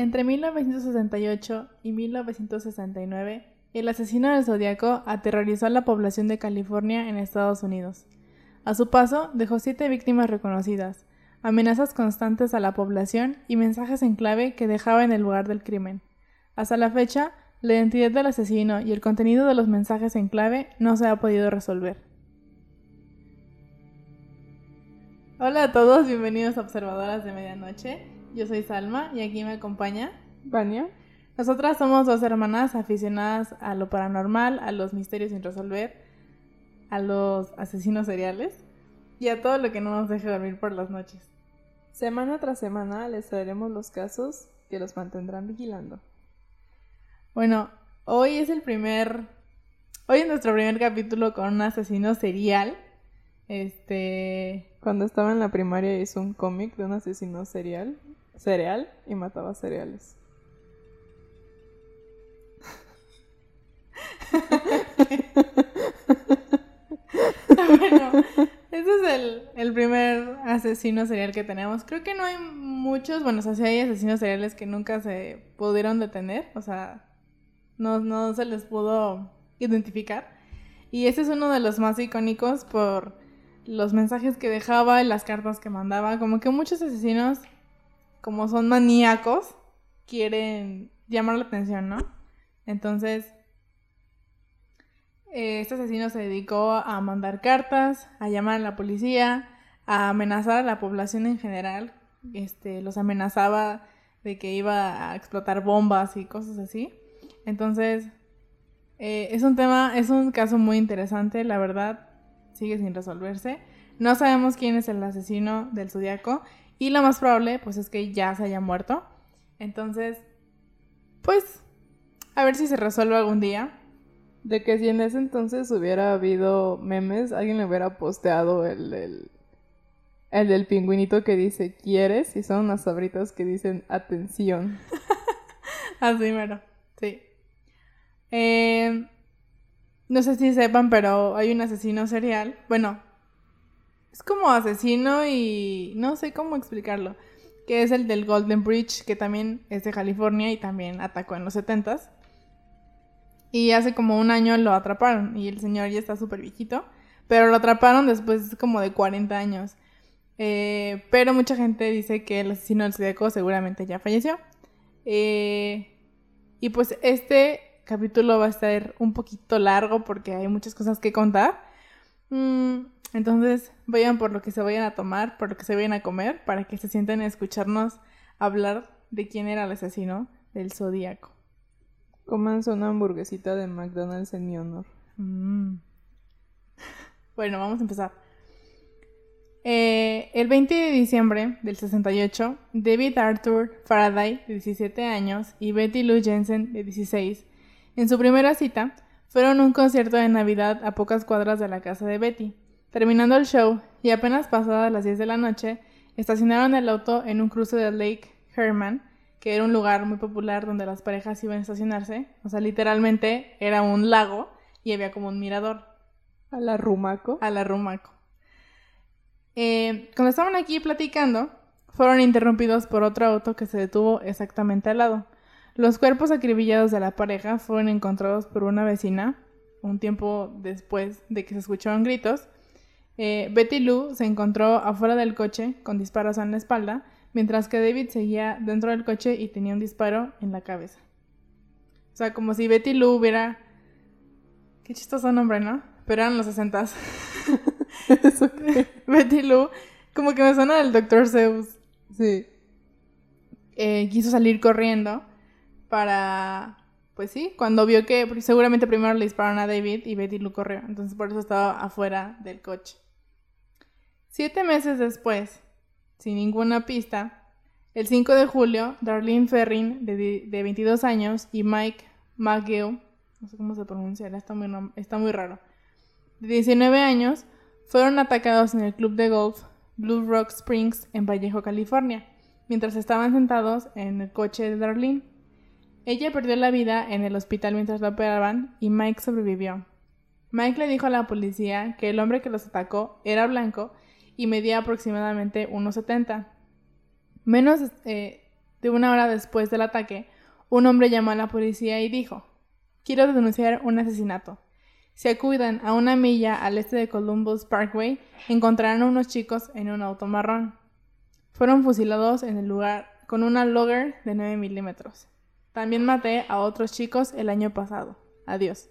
Entre 1968 y 1969, el asesino del zodiaco aterrorizó a la población de California en Estados Unidos. A su paso, dejó siete víctimas reconocidas, amenazas constantes a la población y mensajes en clave que dejaba en el lugar del crimen. Hasta la fecha, la identidad del asesino y el contenido de los mensajes en clave no se ha podido resolver. Hola a todos, bienvenidos a Observadoras de Medianoche. Yo soy Salma y aquí me acompaña Vania. Nosotras somos dos hermanas aficionadas a lo paranormal, a los misterios sin resolver, a los asesinos seriales y a todo lo que no nos deje dormir por las noches. Semana tras semana les traeremos los casos que los mantendrán vigilando. Bueno, hoy es el primer. Hoy es nuestro primer capítulo con un asesino serial. Este. Cuando estaba en la primaria hizo un cómic de un asesino serial, cereal y mataba cereales. bueno, ese es el, el, primer asesino serial que tenemos. Creo que no hay muchos, bueno, o sea, sí hay asesinos seriales que nunca se pudieron detener, o sea, no, no se les pudo identificar. Y ese es uno de los más icónicos por los mensajes que dejaba y las cartas que mandaba. Como que muchos asesinos, como son maníacos, quieren llamar la atención, ¿no? Entonces, eh, este asesino se dedicó a mandar cartas, a llamar a la policía, a amenazar a la población en general. Este, los amenazaba de que iba a explotar bombas y cosas así. Entonces, eh, es un tema, es un caso muy interesante, la verdad, sigue sin resolverse. No sabemos quién es el asesino del zodiaco y lo más probable, pues, es que ya se haya muerto. Entonces, pues, a ver si se resuelve algún día. De que si en ese entonces hubiera habido memes, alguien le hubiera posteado el, el, el del pingüinito que dice ¿quieres? Y son unas sabritas que dicen atención. Así mero, sí. Eh, no sé si sepan, pero hay un asesino serial. Bueno, es como asesino y no sé cómo explicarlo. Que es el del Golden Bridge, que también es de California y también atacó en los 70s. Y hace como un año lo atraparon y el señor ya está súper viejito. Pero lo atraparon después como de 40 años. Eh, pero mucha gente dice que el asesino del Zodíaco seguramente ya falleció. Eh, y pues este capítulo va a estar un poquito largo porque hay muchas cosas que contar. Mm, entonces vayan por lo que se vayan a tomar, por lo que se vayan a comer, para que se sienten a escucharnos hablar de quién era el asesino del Zodíaco. Comanse una hamburguesita de McDonald's en mi honor. Mm. Bueno, vamos a empezar. Eh, el 20 de diciembre del 68, David Arthur Faraday, de 17 años, y Betty Lou Jensen, de 16, en su primera cita, fueron a un concierto de Navidad a pocas cuadras de la casa de Betty. Terminando el show, y apenas pasadas las 10 de la noche, estacionaron el auto en un cruce de Lake Herman, que era un lugar muy popular donde las parejas iban a estacionarse. O sea, literalmente era un lago y había como un mirador. A la Rumaco. A la Rumaco. Eh, cuando estaban aquí platicando, fueron interrumpidos por otro auto que se detuvo exactamente al lado. Los cuerpos acribillados de la pareja fueron encontrados por una vecina un tiempo después de que se escucharon gritos. Eh, Betty Lou se encontró afuera del coche con disparos en la espalda, mientras que David seguía dentro del coche y tenía un disparo en la cabeza. O sea, como si Betty Lou hubiera... Qué chistoso nombre, ¿no? Pero eran los sesentas. Betty Lou, como que me suena del Dr. Zeus. Sí. Eh, quiso salir corriendo para... Pues sí, cuando vio que seguramente primero le dispararon a David y Betty Lou corrió. Entonces por eso estaba afuera del coche. Siete meses después, sin ninguna pista, el 5 de julio, Darlene Ferrin, de, de 22 años, y Mike McGill, no sé cómo se pronuncia, está muy, está muy raro, de 19 años, fueron atacados en el club de golf Blue Rock Springs en Vallejo, California, mientras estaban sentados en el coche de Darlene. Ella perdió la vida en el hospital mientras la operaban y Mike sobrevivió. Mike le dijo a la policía que el hombre que los atacó era blanco y medía aproximadamente 1,70. Menos, eh, de una hora después del ataque, un hombre llamó a la policía y dijo, quiero denunciar un asesinato. Si acudan a una milla al este de Columbus Parkway, encontrarán a unos chicos en un auto marrón. Fueron fusilados en el lugar con una logger de 9 milímetros. También maté a otros chicos el año pasado. Adiós.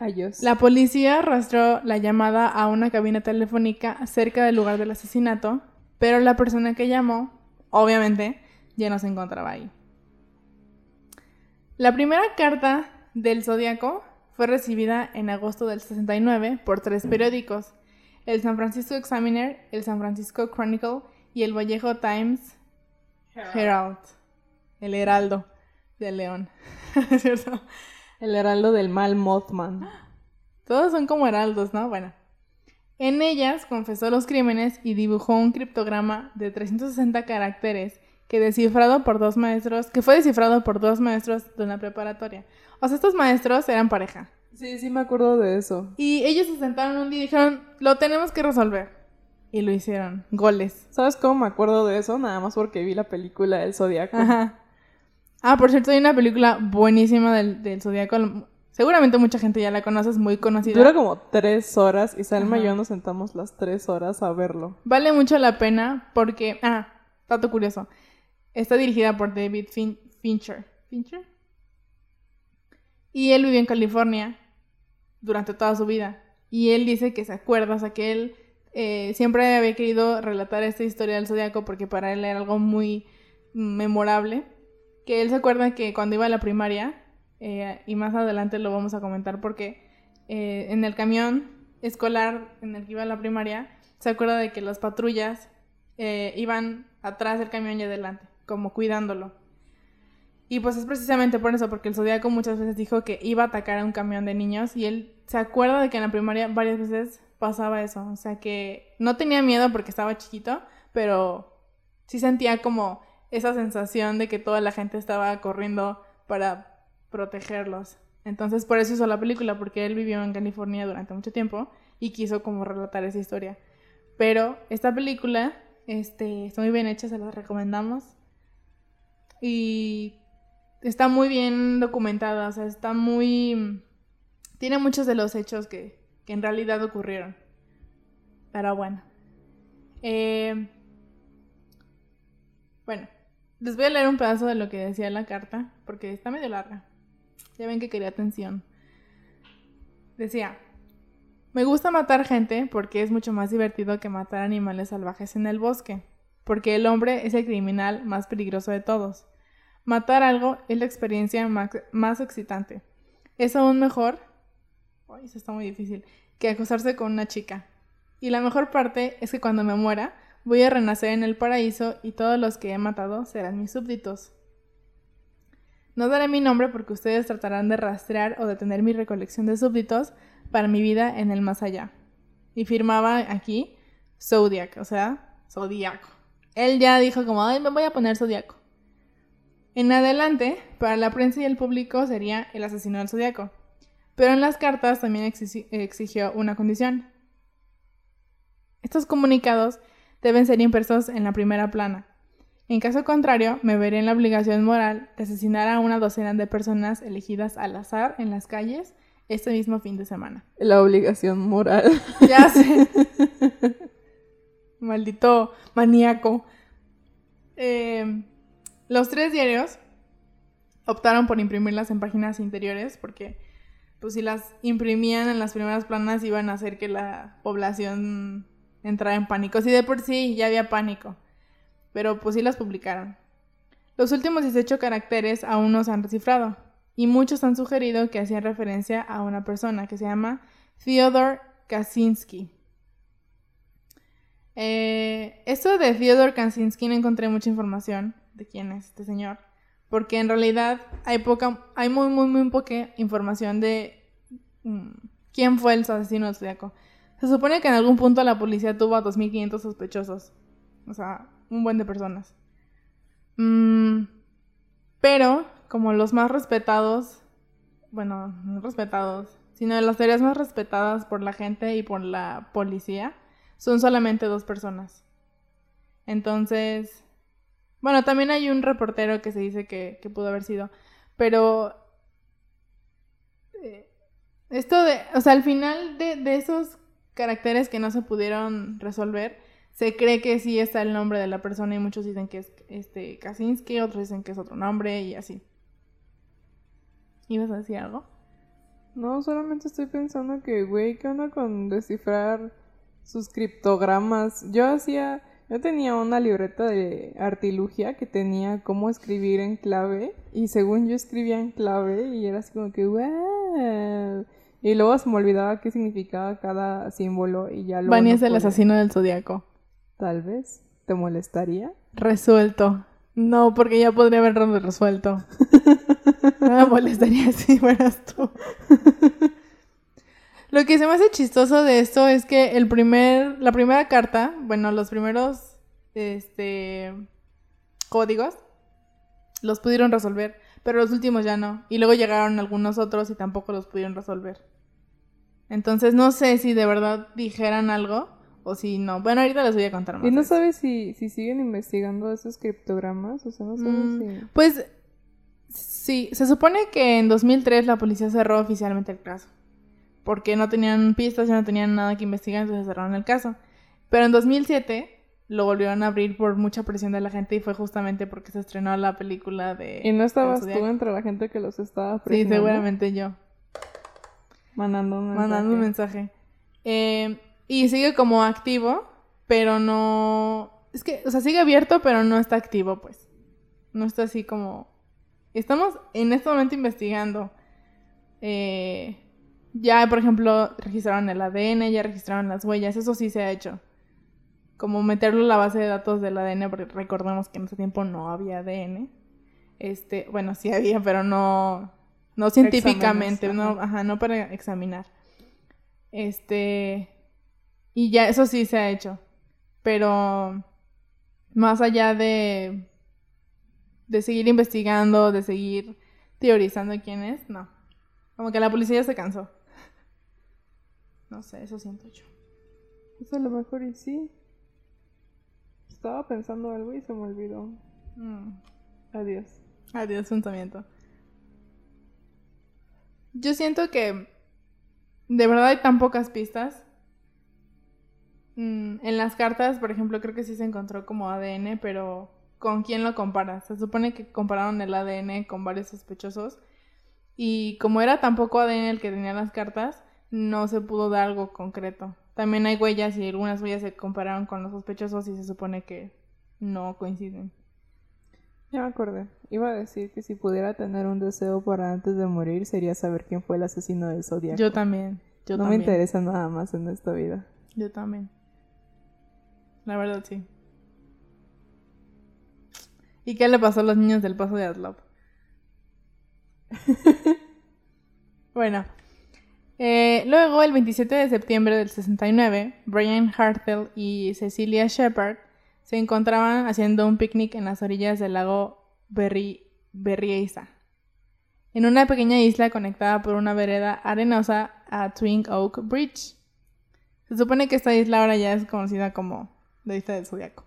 Adiós. La policía arrastró la llamada a una cabina telefónica cerca del lugar del asesinato, pero la persona que llamó, obviamente, ya no se encontraba ahí. La primera carta del Zodíaco fue recibida en agosto del 69 por tres periódicos, el San Francisco Examiner, el San Francisco Chronicle y el Vallejo Times Herald. El Heraldo de León. ¿Cierto? El heraldo del mal Mothman. Todos son como heraldos, ¿no? Bueno. En ellas confesó los crímenes y dibujó un criptograma de 360 caracteres que descifrado por dos maestros, que fue descifrado por dos maestros de una preparatoria. O sea, estos maestros eran pareja. Sí, sí me acuerdo de eso. Y ellos se sentaron un día y dijeron, lo tenemos que resolver. Y lo hicieron. Goles. ¿Sabes cómo me acuerdo de eso? Nada más porque vi la película El Zodíaco. Ajá. Ah, por cierto, hay una película buenísima del, del Zodíaco. Seguramente mucha gente ya la conoce, es muy conocida. Dura como tres horas y Salma y yo nos sentamos las tres horas a verlo. Vale mucho la pena porque... Ah, dato curioso. Está dirigida por David fin Fincher. ¿Fincher? Y él vivió en California durante toda su vida. Y él dice que se acuerda, o sea, que él eh, siempre había querido relatar esta historia del zodiaco porque para él era algo muy memorable. Que él se acuerda que cuando iba a la primaria, eh, y más adelante lo vamos a comentar porque eh, en el camión escolar en el que iba a la primaria, se acuerda de que las patrullas iban atrás del camión y adelante, como cuidándolo. Y pues es precisamente por eso, porque el Zodíaco muchas veces dijo que iba a atacar a un camión de niños y él se acuerda de que en la primaria varias veces pasaba eso. O sea que no tenía miedo porque estaba chiquito, pero sí sentía como esa sensación de que toda la gente estaba corriendo para protegerlos. Entonces por eso hizo la película, porque él vivió en California durante mucho tiempo y quiso como relatar esa historia. Pero esta película este, está muy bien hecha, se la recomendamos. Y está muy bien documentada, o sea, está muy... Tiene muchos de los hechos que, que en realidad ocurrieron. Pero bueno. Eh, bueno, les voy a leer un pedazo de lo que decía la carta, porque está medio larga. Ya ven que quería atención. Decía, me gusta matar gente porque es mucho más divertido que matar animales salvajes en el bosque, porque el hombre es el criminal más peligroso de todos. Matar algo es la experiencia más, excitante. Es aún mejor Ay, eso está muy difícil. Que acostarse con una chica. Y la mejor parte es que cuando me muera, voy a renacer en el paraíso y todos los que he matado serán mis súbditos. No daré mi nombre porque ustedes tratarán de rastrear o detener mi recolección de súbditos para mi vida en el más allá. Y firmaba aquí Zodiac, o sea, Zodiaco. Él ya dijo como, ay, me voy a poner Zodiaco. En adelante, para la prensa y el público sería el asesino del Zodiaco. Pero en las cartas también exigió una condición. Estos comunicados deben ser impresos en la primera plana. En caso contrario, me veré en la obligación moral de asesinar a una docena de personas elegidas al azar en las calles este mismo fin de semana. La obligación moral. Ya sé. Maldito maníaco. Eh, los tres diarios optaron por imprimirlas en páginas interiores porque pues si las imprimían en las primeras planas iban a hacer que la población entrara en pánico. Sí, de por sí ya había pánico, pero pues sí las publicaron. Los últimos 18 caracteres aún no se han descifrado, y muchos han sugerido que hacían referencia a una persona que se llama Theodore Kaczynski. Eh, esto de Theodore Kaczynski no encontré mucha información de quién es este señor porque en realidad hay poca, hay muy, muy, muy poca información de mm, quién fue el asesino zodiaco. Se supone que en algún punto la policía tuvo a 2.500 sospechosos, o sea, un buen de personas. Mm, pero, como los más respetados, bueno, no respetados, sino de las teorías más respetadas por la gente y por la policía, son solamente dos personas. Entonces, Bueno, también hay un reportero que se dice que, pudo haber sido. Pero. eh, esto de. O sea, al final de, de esos caracteres que no se pudieron resolver, se cree que sí está el nombre de la persona y muchos dicen que es este Kaczynski, otros dicen que es otro nombre y así. ¿Ibas a decir algo? No, solamente estoy pensando que, güey, ¿qué onda con descifrar sus criptogramas? Yo hacía, yo tenía una libreta de artilugia que tenía cómo escribir en clave y según yo escribía en clave y era así como que, wow. Y luego se me olvidaba qué significaba cada símbolo y ya Vani no es el podía. asesino del zodiaco. Tal vez. ¿Te molestaría? Resuelto. No, porque ya podría haberlo resuelto. No me molestaría si fueras tú. Lo que se me hace chistoso de esto es que el primer, la primera carta, bueno, los primeros este, códigos los pudieron resolver, pero los últimos ya no. Y luego llegaron algunos otros y tampoco los pudieron resolver. Entonces no sé si de verdad dijeran algo o si no. Bueno, ahorita les voy a contar más. ¿Y no sabes si, si siguen investigando esos criptogramas? O sea, no sabes Mm, si... Pues sí, se supone que en 2003 la policía cerró oficialmente el caso. Porque no tenían pistas, ya no tenían nada que investigar, entonces cerraron el caso. Pero en 2007 lo volvieron a abrir por mucha presión de la gente y fue justamente porque se estrenó la película de... ¿Y no estabas tú entre la gente que los estaba Sí, presionando? seguramente yo. Mandando un mensaje. Mandando un mensaje. Eh, y sigue como activo, pero no... Es que, o sea, sigue abierto, pero no está activo, pues. No está así como... Estamos en este momento investigando. Eh, ya, por ejemplo, registraron el ADN, ya registraron las huellas, eso sí se ha hecho. Como meterlo en la base de datos del ADN, porque recordemos que en ese tiempo no había ADN. Este, bueno, sí había, pero no, no científicamente, Exámenes, no, ajá, no para examinar. Este, y ya eso sí se ha hecho. Pero más allá de de seguir investigando, de seguir teorizando quién es, no. Como que la policía ya se cansó. No sé, eso siento yo. Pues a lo mejor y sí. Estaba pensando algo y se me olvidó. Mm. Adiós. Adiós, pensamiento. Yo siento que de verdad hay tan pocas pistas. Mm, en las cartas, por ejemplo, creo que sí se encontró como ADN, pero ¿con quién lo comparas? Se supone que compararon el ADN con varios sospechosos. Y como era tan poco ADN el que tenía las cartas, no se pudo dar algo concreto. También hay huellas y algunas huellas se compararon con los sospechosos y se supone que no coinciden. Ya me acordé. Iba a decir que si pudiera tener un deseo para antes de morir sería saber quién fue el asesino del zodiaco. Yo también. Yo no también. me interesa nada más en esta vida. Yo también. La verdad, sí. ¿Y qué le pasó a los niños del paso de Aslop? bueno. Eh, luego, el 27 de septiembre del 69, Brian Hartel y Cecilia Shepard se encontraban haciendo un picnic en las orillas del lago Berri Berriesa, en una pequeña isla conectada por una vereda arenosa a Twin Oak Bridge. Se supone que esta isla ahora ya es conocida como la isla del Zodiaco.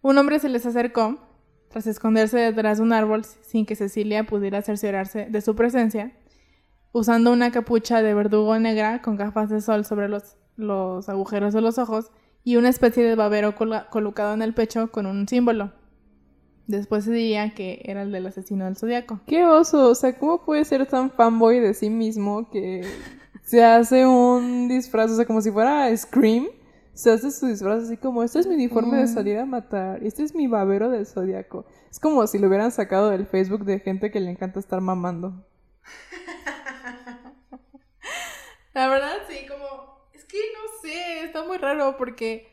Un hombre se les acercó tras esconderse detrás de un árbol sin que Cecilia pudiera cerciorarse de su presencia, usando una capucha de verdugo negra con gafas de sol sobre los, los agujeros de los ojos y una especie de babero colocado en el pecho con un símbolo. Después se diría que era el del asesino del zodiaco. ¡Qué oso! O sea, ¿cómo puede ser tan fanboy de sí mismo que se hace un disfraz, o sea, como si fuera Scream? Se hace su disfraz así como, este es mi uniforme de Mm. salir a matar, este es mi babero del zodiaco. Es como si lo hubieran sacado del Facebook de gente que le encanta estar mamando. La verdad, sí, como. Que no sé, está muy raro porque.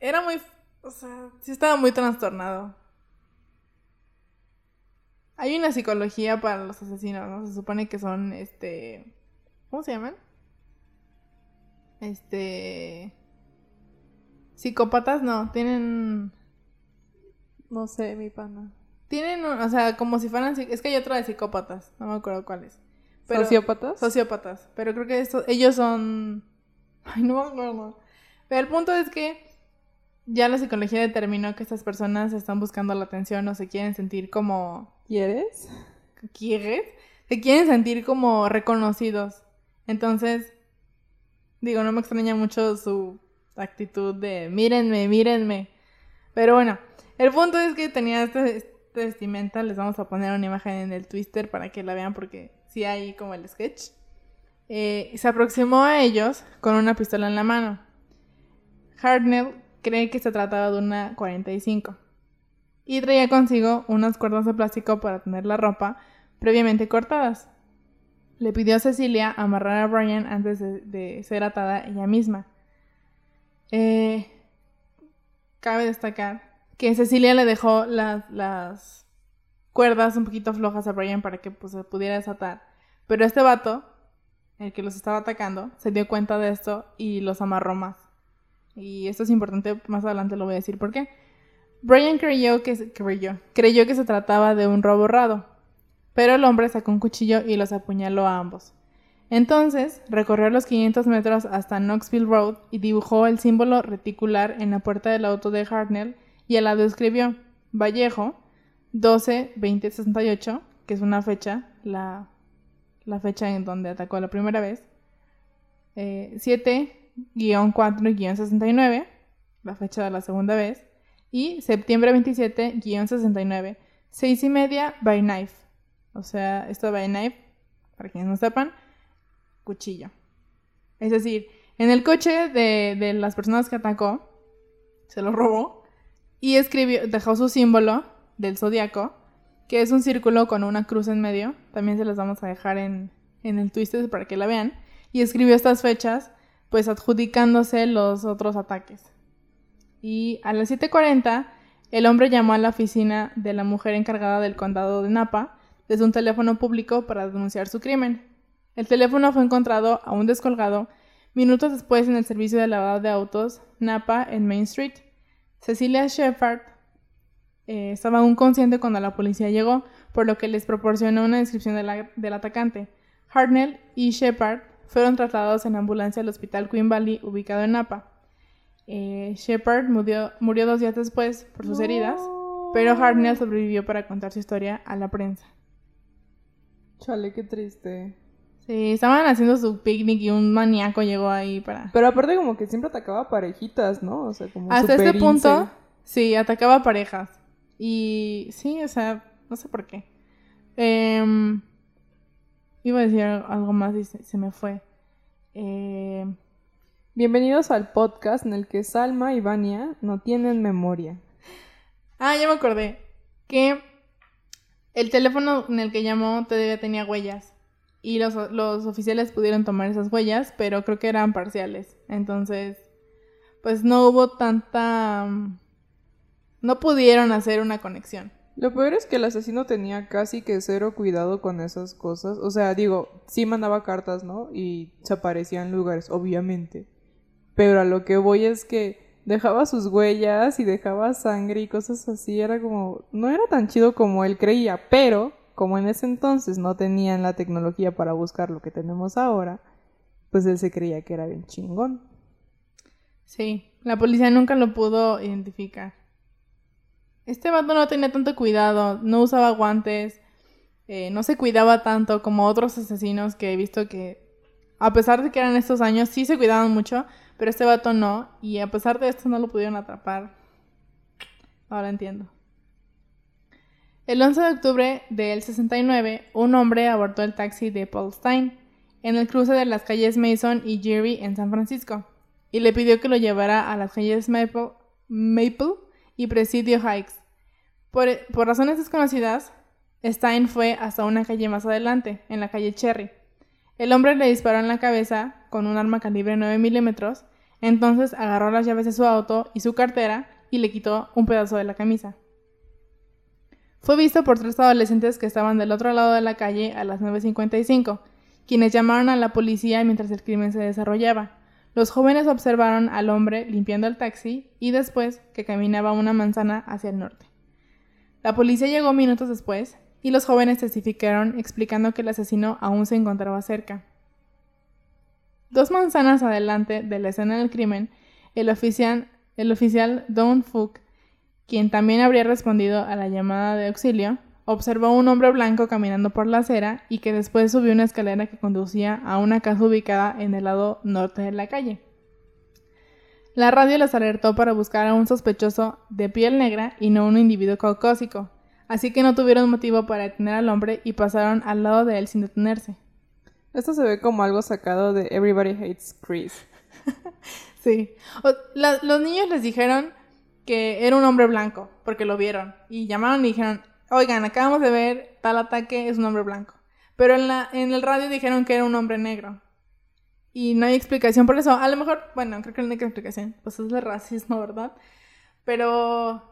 Era muy. O sea, sí estaba muy trastornado. Hay una psicología para los asesinos, ¿no? Se supone que son, este. ¿Cómo se llaman? Este. Psicópatas, no, tienen. No sé, mi pana. Tienen, o sea, como si fueran. Es que hay otra de psicópatas, no me acuerdo cuál es. Pero- ¿Sociópatas? Sociópatas. Pero creo que estos, ellos son. Ay, no me acuerdo. Pero el punto es que ya la psicología determinó que estas personas están buscando la atención o se quieren sentir como... ¿Quieres? ¿Quieres? Se quieren sentir como reconocidos. Entonces, digo, no me extraña mucho su actitud de mírenme, mírenme. Pero bueno, el punto es que tenía este vestimenta. Les vamos a poner una imagen en el twister para que la vean porque sí hay como el sketch. Eh, se aproximó a ellos con una pistola en la mano. Hartnell cree que se trataba de una 45 y traía consigo unas cuerdas de plástico para tener la ropa previamente cortadas. Le pidió a Cecilia amarrar a Brian antes de, ser atada ella misma. Eh, cabe destacar que Cecilia le dejó las, las cuerdas un poquito flojas a Brian para que pues, se pudiera desatar. Pero este vato, el que los estaba atacando, se dio cuenta de esto y los amarró más. Y esto es importante, más adelante lo voy a decir por qué. Brian creyó que, creyó, creyó que se trataba de un robo raro, pero el hombre sacó un cuchillo y los apuñaló a ambos. Entonces, recorrió los 500 metros hasta Knoxville Road y dibujó el símbolo reticular en la puerta del auto de Hartnell y al lado escribió Vallejo 12-2068, que es una fecha, la, fecha en donde atacó la primera vez. 7-4-69, eh, la fecha de la segunda vez. Y septiembre 27-69, 6 y media by knife. O sea, esto by knife, para quienes no sepan, cuchillo. Es decir, en el coche de, de las personas que atacó, se lo robó y escribió, dejó su símbolo del zodiaco, que es un círculo con una cruz en medio. También se las vamos a dejar en, en el Twisted para que la vean. Y escribió estas fechas, pues adjudicándose los otros ataques. Y a las 7:40, el hombre llamó a la oficina de la mujer encargada del condado de Napa desde un teléfono público para denunciar su crimen. El teléfono fue encontrado aún descolgado minutos después en el servicio de lavado de autos Napa en Main Street. Cecilia Shepard eh, estaba aún consciente cuando la policía llegó, por lo que les proporcionó una descripción del atacante. Hartnell y Shepard fueron trasladados en ambulancia al hospital Queen Valley, ubicado en Napa. Eh, Shepard murió, dos días después por sus heridas, pero Hartnell sobrevivió para contar su historia a la prensa. Chale, qué triste. Sí, estaban haciendo su picnic y un maníaco llegó ahí para... Pero aparte como que siempre atacaba parejitas, ¿no? O sea, como Hasta este punto, sí, atacaba parejas. Y sí, o sea, no sé por qué. Em, iba a decir algo más y se, me fue. Em, Bienvenidos al podcast en el que Salma y Vania no tienen memoria. Ah, ya me acordé. Que el teléfono en el que llamó todavía tenía huellas y los, los oficiales pudieron tomar esas huellas, pero creo que eran parciales. Entonces, pues no hubo tanta... No pudieron hacer una conexión. Lo peor es que el asesino tenía casi que cero cuidado con esas cosas. O sea, digo, sí mandaba cartas, ¿no? Y se aparecía en lugares, obviamente. Pero a lo que voy es que dejaba sus huellas y dejaba sangre y cosas así. Era como... No era tan chido como él creía, pero como en ese entonces no tenían la tecnología para buscar lo que tenemos ahora, pues él se creía que era bien chingón. Sí, la policía nunca lo pudo identificar. Este vato no tenía tanto cuidado, no usaba guantes, eh, no se cuidaba tanto como otros asesinos que he visto que, a pesar de que eran estos años, sí se cuidaban mucho, pero este vato no, y a pesar de esto no lo pudieron atrapar. Ahora entiendo. El 11 de octubre del 69, un hombre abordó el taxi de Paul Stein en el cruce de las calles Mason y Jerry en San Francisco y le pidió que lo llevara a las calles Maple, y Presidio Heights. Por, por, razones desconocidas, Stein fue hasta una calle más adelante, en la calle Cherry. El hombre le disparó en la cabeza con un arma calibre 9 milímetros, entonces agarró las llaves de su auto y su cartera y le quitó un pedazo de la camisa. Fue visto por tres adolescentes que estaban del otro lado de la calle a las 9.55, quienes llamaron a la policía mientras el crimen se desarrollaba. Los jóvenes observaron al hombre limpiando el taxi y después que caminaba una manzana hacia el norte. La policía llegó minutos después y los jóvenes testificaron explicando que el asesino aún se encontraba cerca. Dos manzanas adelante de la escena del crimen, el oficial, Don Fook, quien también habría respondido a la llamada de auxilio, observó a un hombre blanco caminando por la acera y que después subió una escalera que conducía a una casa ubicada en el lado norte de la calle. La radio les alertó para buscar a un sospechoso de piel negra y no un individuo caucásico, así que no tuvieron motivo para detener al hombre y pasaron al lado de él sin detenerse. Esto se ve como algo sacado de Everybody Hates Chris. sí. los niños les dijeron que era un hombre blanco, porque lo vieron. Y llamaron y dijeron, oigan, acabamos de ver tal ataque, es un hombre blanco. Pero en, la, en el radio dijeron que era un hombre negro. Y no hay explicación por eso. A lo mejor, bueno, creo que no hay explicación. Pues es el racismo, ¿verdad? Pero,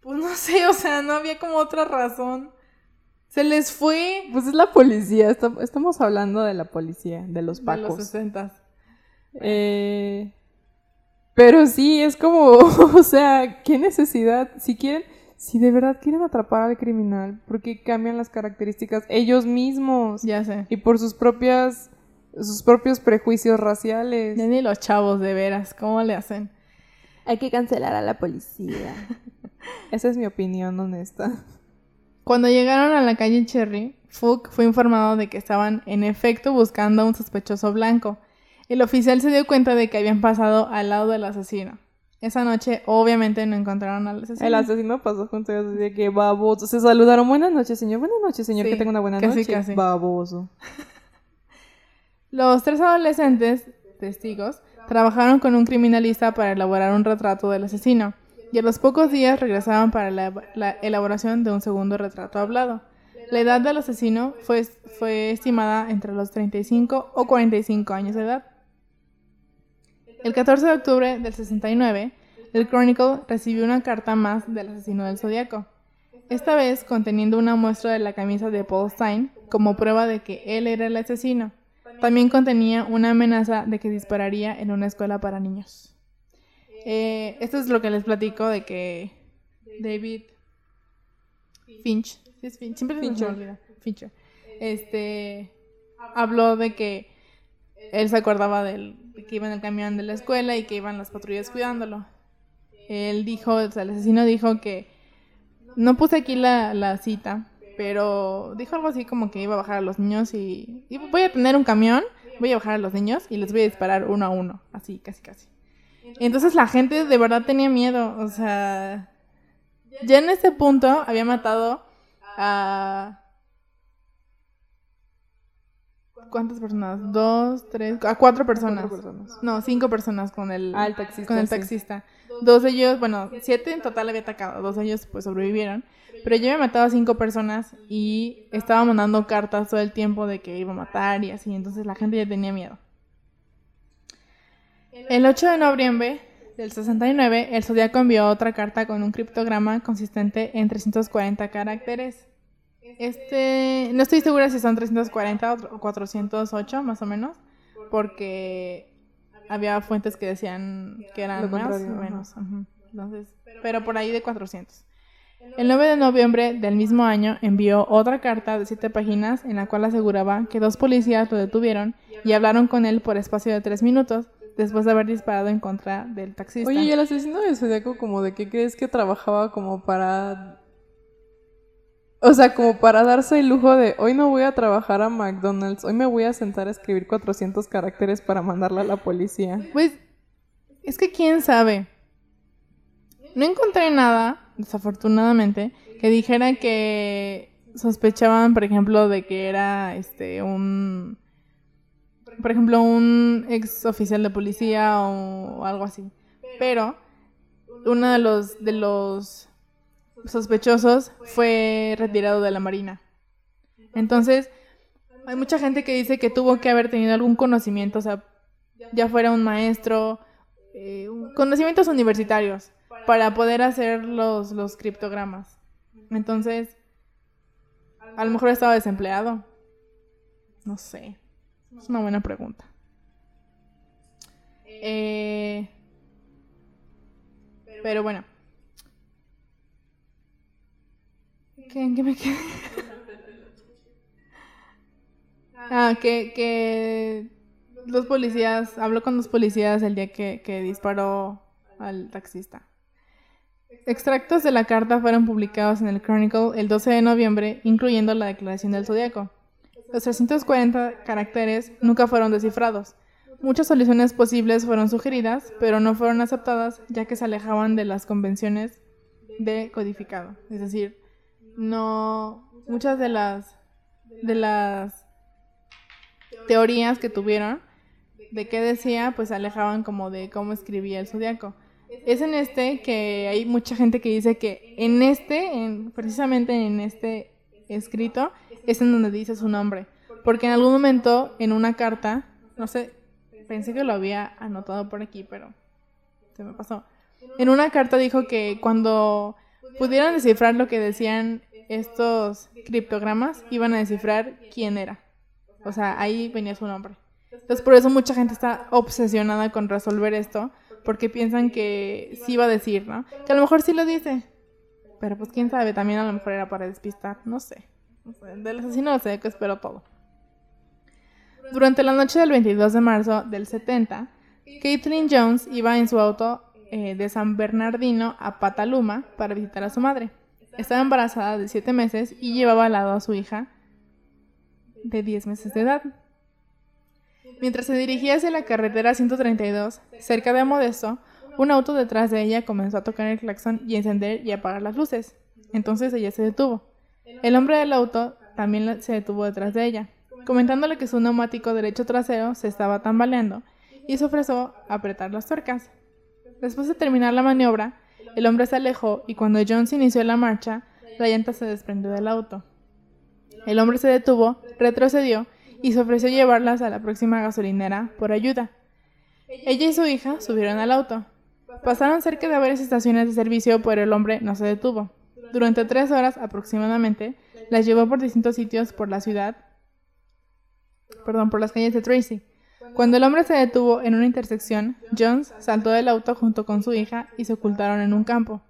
pues no sé, o sea, no había como otra razón. Se les fue. Pues es la policía, estamos hablando de la policía, de los pacos. De los 60. Eh, pero sí, es como, o sea, qué necesidad. Si quieren, si de verdad quieren atrapar al criminal, ¿por qué cambian las características ellos mismos? Ya sé. Y por sus propias, sus propios prejuicios raciales. Ya ni los chavos, de veras, ¿cómo le hacen? Hay que cancelar a la policía. Esa es mi opinión honesta. Cuando llegaron a la calle Cherry, Fook fue informado de que estaban en efecto buscando a un sospechoso blanco. El oficial se dio cuenta de que habían pasado al lado del asesino. Esa noche, obviamente, no encontraron al asesino. El asesino pasó junto a ellos que baboso. Se saludaron. Buenas noches, señor. Buenas noches, señor. que tenga una buena noche. Casi. Baboso. Los tres adolescentes, testigos, trabajaron con un criminalista para elaborar un retrato del asesino y a los pocos días regresaban para la, elaboración de un segundo retrato hablado. La edad del asesino fue, fue estimada entre los 35 o 45 años de edad. El 14 de octubre del 69, el Chronicle recibió una carta más del asesino del zodiaco, esta vez conteniendo una muestra de la camisa de Paul Stein como prueba de que él era el asesino. También contenía una amenaza de que dispararía en una escuela para niños. Eh, esto es lo que les platico de que David Finch, siempre Fincher. Fincher, este, habló de que él se acordaba del, de que iba en el camión de la escuela y que iban las patrullas cuidándolo. Él dijo, o sea, el asesino dijo que no puse aquí la, la cita, pero dijo algo así como que iba a bajar a los niños y, y, voy a tener un camión, voy a bajar a los niños y les voy a disparar uno a uno, así, casi, casi. Entonces la gente de verdad tenía miedo, o sea, ya en ese punto había matado a... ¿Cuántas personas? Dos, tres, a cuatro personas. No, cinco personas con el, ah, taxista, con el taxista. Dos de ellos, bueno, siete en total había atacado, dos de ellos pues sobrevivieron. Pero yo había matado a cinco personas y estaba mandando cartas todo el tiempo de que iba a matar y así, entonces la gente ya tenía miedo. El 8 de noviembre del 69, el Zodíaco envió otra carta con un criptograma consistente en 340 caracteres. Este, no estoy segura si son 340 o 408 más o menos, porque había fuentes que decían que eran más o menos. Entonces, pero por ahí de 400. El 9 de noviembre del mismo año envió otra carta de siete páginas en la cual aseguraba que dos policías lo detuvieron y hablaron con él por espacio de tres minutos después de haber disparado en contra del taxista. Oye, ¿y el asesino de Zodíaco como de qué crees que trabajaba como para... O sea, como para darse el lujo de hoy no voy a trabajar a McDonald's, hoy me voy a sentar a escribir 400 caracteres para mandarla a la policía. Pues es que quién sabe. No encontré nada, desafortunadamente, que dijera que sospechaban, por ejemplo, de que era este un por ejemplo, un ex oficial de policía o, algo así. Pero uno de los, de los sospechosos fue retirado de la Marina. Entonces, hay mucha gente que dice que tuvo que haber tenido algún conocimiento, o sea, ya fuera un maestro, eh, conocimientos universitarios, para poder hacer los, los criptogramas. Entonces, a lo mejor estaba desempleado. No sé. Es una buena pregunta. Eh, pero bueno. ¿Qué, qué me quedé? ah, que, que los policías, habló con los policías el día que, que disparó al taxista. Extractos de la carta fueron publicados en el Chronicle el 12 de noviembre, incluyendo la declaración del zodiaco. Los 340 caracteres nunca fueron descifrados. Muchas soluciones posibles fueron sugeridas, pero no fueron aceptadas ya que se alejaban de las convenciones de codificado. Es decir, no muchas de las de las teorías que tuvieron de qué decía, pues alejaban como de cómo escribía el zodiaco. Es en este que hay mucha gente que dice que en este, en, precisamente en este escrito, es en donde dice su nombre. Porque en algún momento, en una carta, no sé, pensé que lo había anotado por aquí, pero se me pasó. En una carta dijo que cuando pudieran descifrar lo que decían estos criptogramas, iban a descifrar quién era. O sea, ahí venía su nombre. Entonces, por eso mucha gente está obsesionada con resolver esto, porque piensan que sí va a decir, ¿no? Que a lo mejor sí lo dice, pero pues quién sabe, también a lo mejor era para despistar, no sé. Del asesino no sé, que espero todo. Durante la noche del 22 de marzo del 70, Caitlin Jones iba en su auto eh, de San Bernardino a Pataluma para visitar a su madre. Estaba embarazada de 7 meses y llevaba al lado a su hija de 10 meses de edad. Mientras se dirigía hacia la carretera 132, cerca de Modesto, un auto detrás de ella comenzó a tocar el claxon y encender y apagar las luces. Entonces ella se detuvo. El hombre del auto también se detuvo detrás de ella, comentándole que su neumático derecho trasero se estaba tambaleando y se ofreció a apretar las tuercas. Después de terminar la maniobra, el hombre se alejó y cuando Jones inició la marcha, la llanta se desprendió del auto. El hombre se detuvo, retrocedió y se ofreció llevarlas a la próxima gasolinera por ayuda. Ella y su hija subieron al auto. Pasaron cerca de varias estaciones de servicio, pero el hombre no se detuvo. Durante tres horas aproximadamente, las llevó por distintos sitios por la ciudad, perdón, por las calles de Tracy. Cuando el hombre se detuvo en una intersección, Jones saltó del auto junto con su hija y se ocultaron en un campo.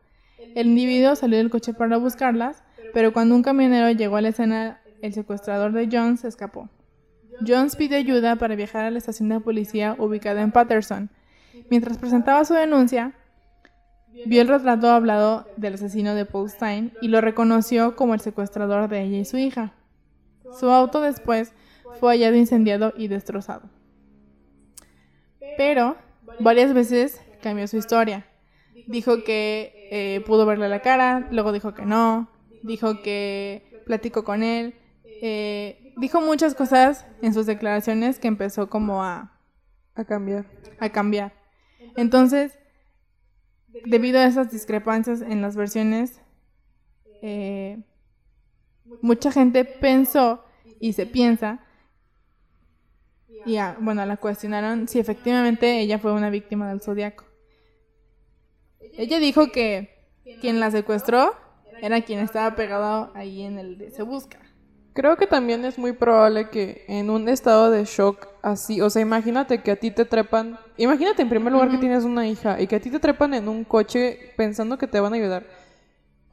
El individuo salió del coche para buscarlas, pero cuando un camionero llegó a la escena, el secuestrador de Jones escapó. Jones pidió ayuda para viajar a la estación de policía ubicada en Patterson. Mientras presentaba su denuncia, vio el retrato hablado del asesino de Paul Stein y lo reconoció como el secuestrador de ella y su hija. Su auto después fue hallado incendiado y destrozado. Pero varias veces cambió su historia. Dijo que eh, pudo verle la cara, luego dijo que no, dijo que platicó con él, eh, dijo muchas cosas en sus declaraciones que empezó como a, a cambiar. A cambiar. Entonces, debido a esas discrepancias en las versiones, eh, mucha gente pensó y se piensa, y bueno, la cuestionaron si efectivamente ella fue una víctima del zodiaco. Ella dijo que quien la secuestró era quien estaba pegado ahí en el de Se Busca. Creo que también es muy probable que en un estado de shock así, o sea, imagínate que a ti te trepan, imagínate en primer lugar que tienes una hija y que a ti te trepan en un coche pensando que te van a ayudar.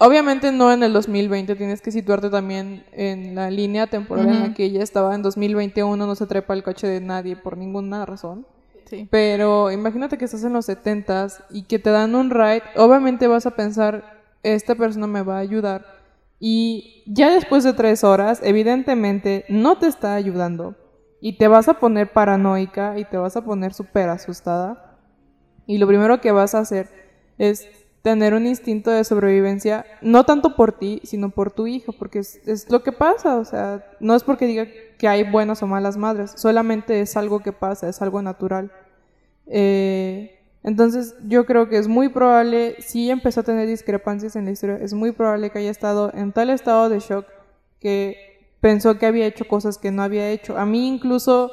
Obviamente no en el 2020, tienes que situarte también en la línea temporal en la que ella estaba en 2021, no se trepa el coche de nadie por ninguna razón. Sí. Pero imagínate que estás en los 70s y que te dan un ride, obviamente vas a pensar, esta persona me va a ayudar y ya después de tres horas, evidentemente, no te está ayudando. Y te vas a poner paranoica y te vas a poner súper asustada. Y lo primero que vas a hacer es tener un instinto de sobrevivencia, no tanto por ti, sino por tu hijo, porque es, lo que pasa, o sea, no es porque diga que hay buenas o malas madres, solamente es algo que pasa, es algo natural. Eh, entonces yo creo que es muy probable, si empezó a tener discrepancias en la historia, es muy probable que haya estado en tal estado de shock que pensó que había hecho cosas que no había hecho. A mí incluso,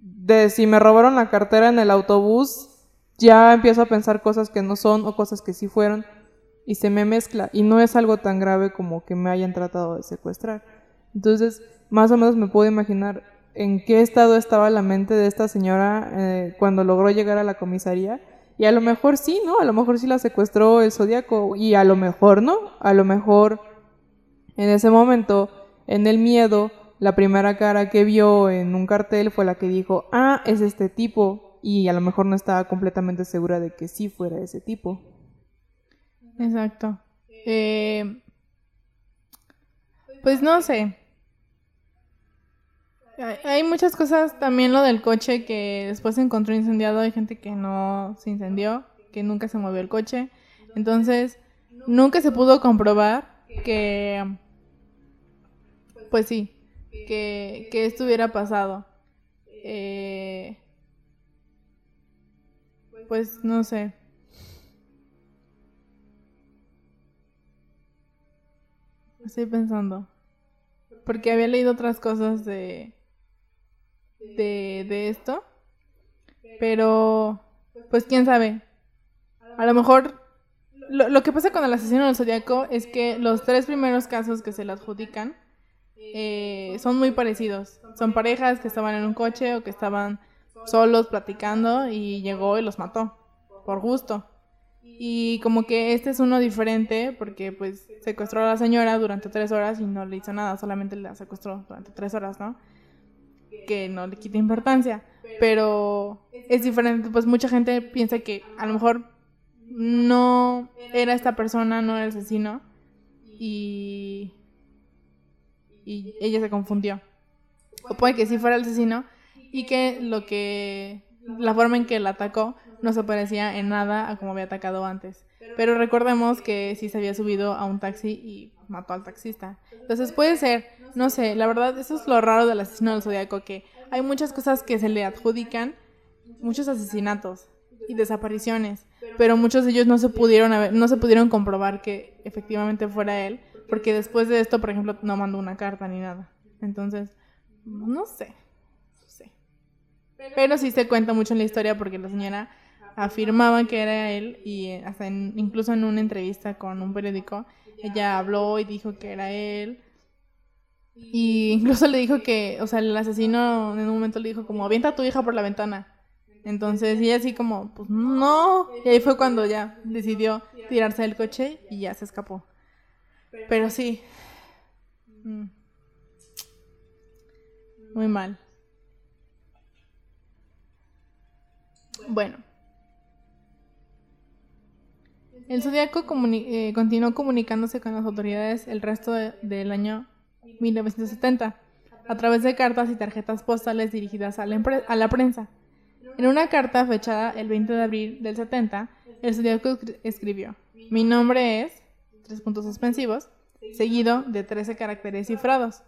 de si me robaron la cartera en el autobús, ya empiezo a pensar cosas que no son o cosas que sí fueron y se me mezcla y no es algo tan grave como que me hayan tratado de secuestrar. Entonces, más o menos me puedo imaginar en qué estado estaba la mente de esta señora eh, cuando logró llegar a la comisaría. Y a lo mejor sí, ¿no? A lo mejor sí la secuestró el zodiaco. Y a lo mejor no. A lo mejor en ese momento, en el miedo, la primera cara que vio en un cartel fue la que dijo, ah, es este tipo. Y a lo mejor no estaba completamente segura de que sí fuera ese tipo. Exacto. Eh, pues no sé. Hay muchas cosas, también lo del coche que después se encontró incendiado, hay gente que no se incendió, que nunca se movió el coche. Entonces, nunca se pudo comprobar que, pues sí, que, que esto hubiera pasado. Eh, pues no sé. Estoy pensando. Porque había leído otras cosas de, de, de esto. Pero, pues quién sabe. A lo mejor lo, lo, que pasa con el asesino del zodiaco es que los tres primeros casos que se le adjudican eh, son muy parecidos. Son parejas que estaban en un coche o que estaban solos platicando y llegó y los mató por gusto. Y como que este es uno diferente porque pues secuestró a la señora durante tres horas y no le hizo nada, solamente la secuestró durante tres horas, ¿no? Que no le quita importancia. Pero es diferente, pues mucha gente piensa que a lo mejor no era esta persona, no era el asesino. Y, y ella se confundió. O puede que sí fuera el asesino y que lo que la forma en que la atacó no se parecía en nada a como había atacado antes. Pero recordemos que sí se había subido a un taxi y mató al taxista. Entonces puede ser, no sé, la verdad eso es lo raro del asesino del zodiaco, que hay muchas cosas que se le adjudican, muchos asesinatos y desapariciones, pero muchos de ellos no se pudieron no se pudieron comprobar que efectivamente fuera él, porque después de esto, por ejemplo, no mandó una carta ni nada. Entonces, no sé. Pero sí se cuenta mucho en la historia porque la señora afirmaba que era él y eh, hasta incluso en una entrevista con un periódico ella habló y dijo que era él y incluso le dijo que, o sea, el asesino en un momento le dijo como avienta a tu hija por la ventana. Entonces ella así como, pues no. Y ahí fue cuando ya decidió tirarse del coche y ya se escapó. Pero sí. Mm. Muy mal. Bueno. El Zodíaco eh, continuó comunicándose con las autoridades el resto del año 1970 a través de cartas y tarjetas postales dirigidas a la, a la, prensa. En una carta fechada el 20 de abril del 70, el Zodíaco escribió: Mi nombre es, tres puntos suspensivos, seguido de 13 caracteres cifrados.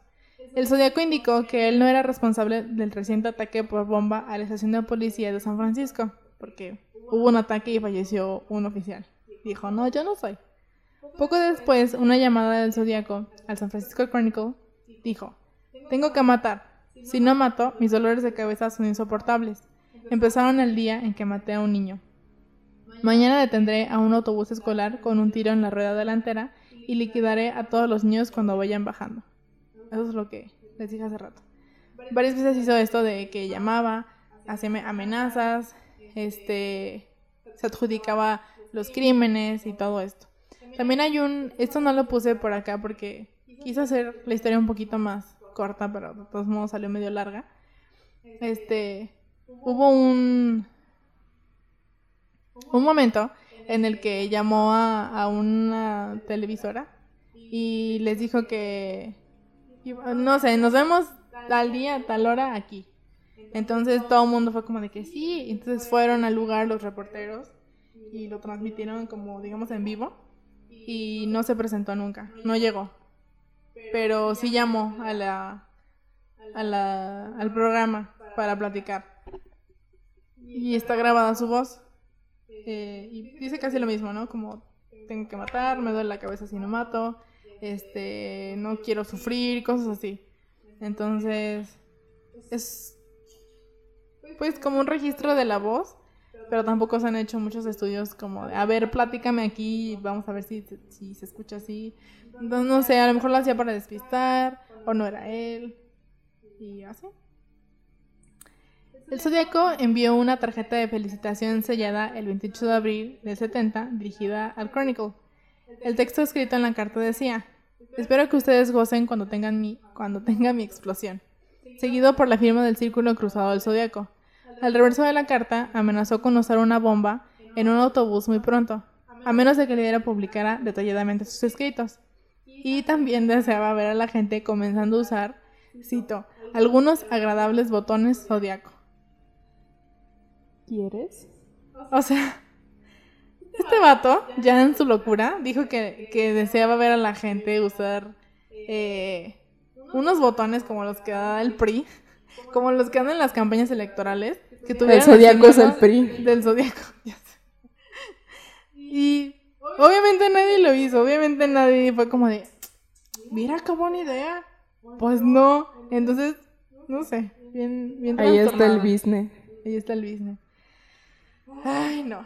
El Zodíaco indicó que él no era responsable del reciente ataque por bomba a la estación de policía de San Francisco, porque hubo un ataque y falleció un oficial. Dijo, no, yo no soy. Poco después, una llamada del Zodíaco al San Francisco Chronicle dijo, tengo que matar. Si no mato, mis dolores de cabeza son insoportables. Empezaron el día en que maté a un niño. Mañana detendré a un autobús escolar con un tiro en la rueda delantera y liquidaré a todos los niños cuando vayan bajando. Eso es lo que les dije hace rato. Varias veces hizo esto de que llamaba, hacía amenazas, este, se adjudicaba los crímenes y todo esto. También hay un, esto no lo puse por acá porque quise hacer la historia un poquito más corta, pero de todos modos salió medio larga. Este, hubo un, un momento en el que llamó a, a una televisora y les dijo que no sé, nos vemos tal día, tal hora aquí. Entonces todo el mundo fue como de que sí, entonces fueron al lugar los reporteros y lo transmitieron como digamos en vivo y no se presentó nunca, no llegó. Pero sí llamó a la, a la al programa para platicar. Y está grabada su voz. Eh, y dice casi lo mismo, ¿no? Como tengo que matar, me duele la cabeza si no mato, este, no quiero sufrir, cosas así. Entonces, es pues como un registro de la voz, pero tampoco se han hecho muchos estudios como de, a ver, platícame aquí, vamos a ver si, si se escucha así. Entonces, no sé, a lo mejor lo hacía para despistar, o no era él, y así. El Zodíaco envió una tarjeta de felicitación sellada el 28 de abril del 70 dirigida al Chronicle el texto escrito en la carta decía, espero que ustedes gocen cuando tengan mi, cuando tenga mi explosión, seguido por la firma del círculo cruzado del zodiaco. Al reverso de la carta, amenazó con usar una bomba en un autobús muy pronto, a menos de que líder publicara detalladamente sus escritos. Y también deseaba ver a la gente comenzando a usar, cito, algunos agradables botones zodiaco. ¿Quieres? O sea, este vato, ya en su locura, dijo que, que deseaba ver a la gente usar eh, unos botones como los que da el PRI, como los que dan en las campañas electorales. Que El tuvieran zodiaco así, es el. PRI. Del zodiaco. ya sé. Y obviamente nadie lo hizo, obviamente nadie fue como de, mira qué buena idea. Pues no, entonces, no sé, bien, bien Ahí está el business. Ahí está el business. Ay, no.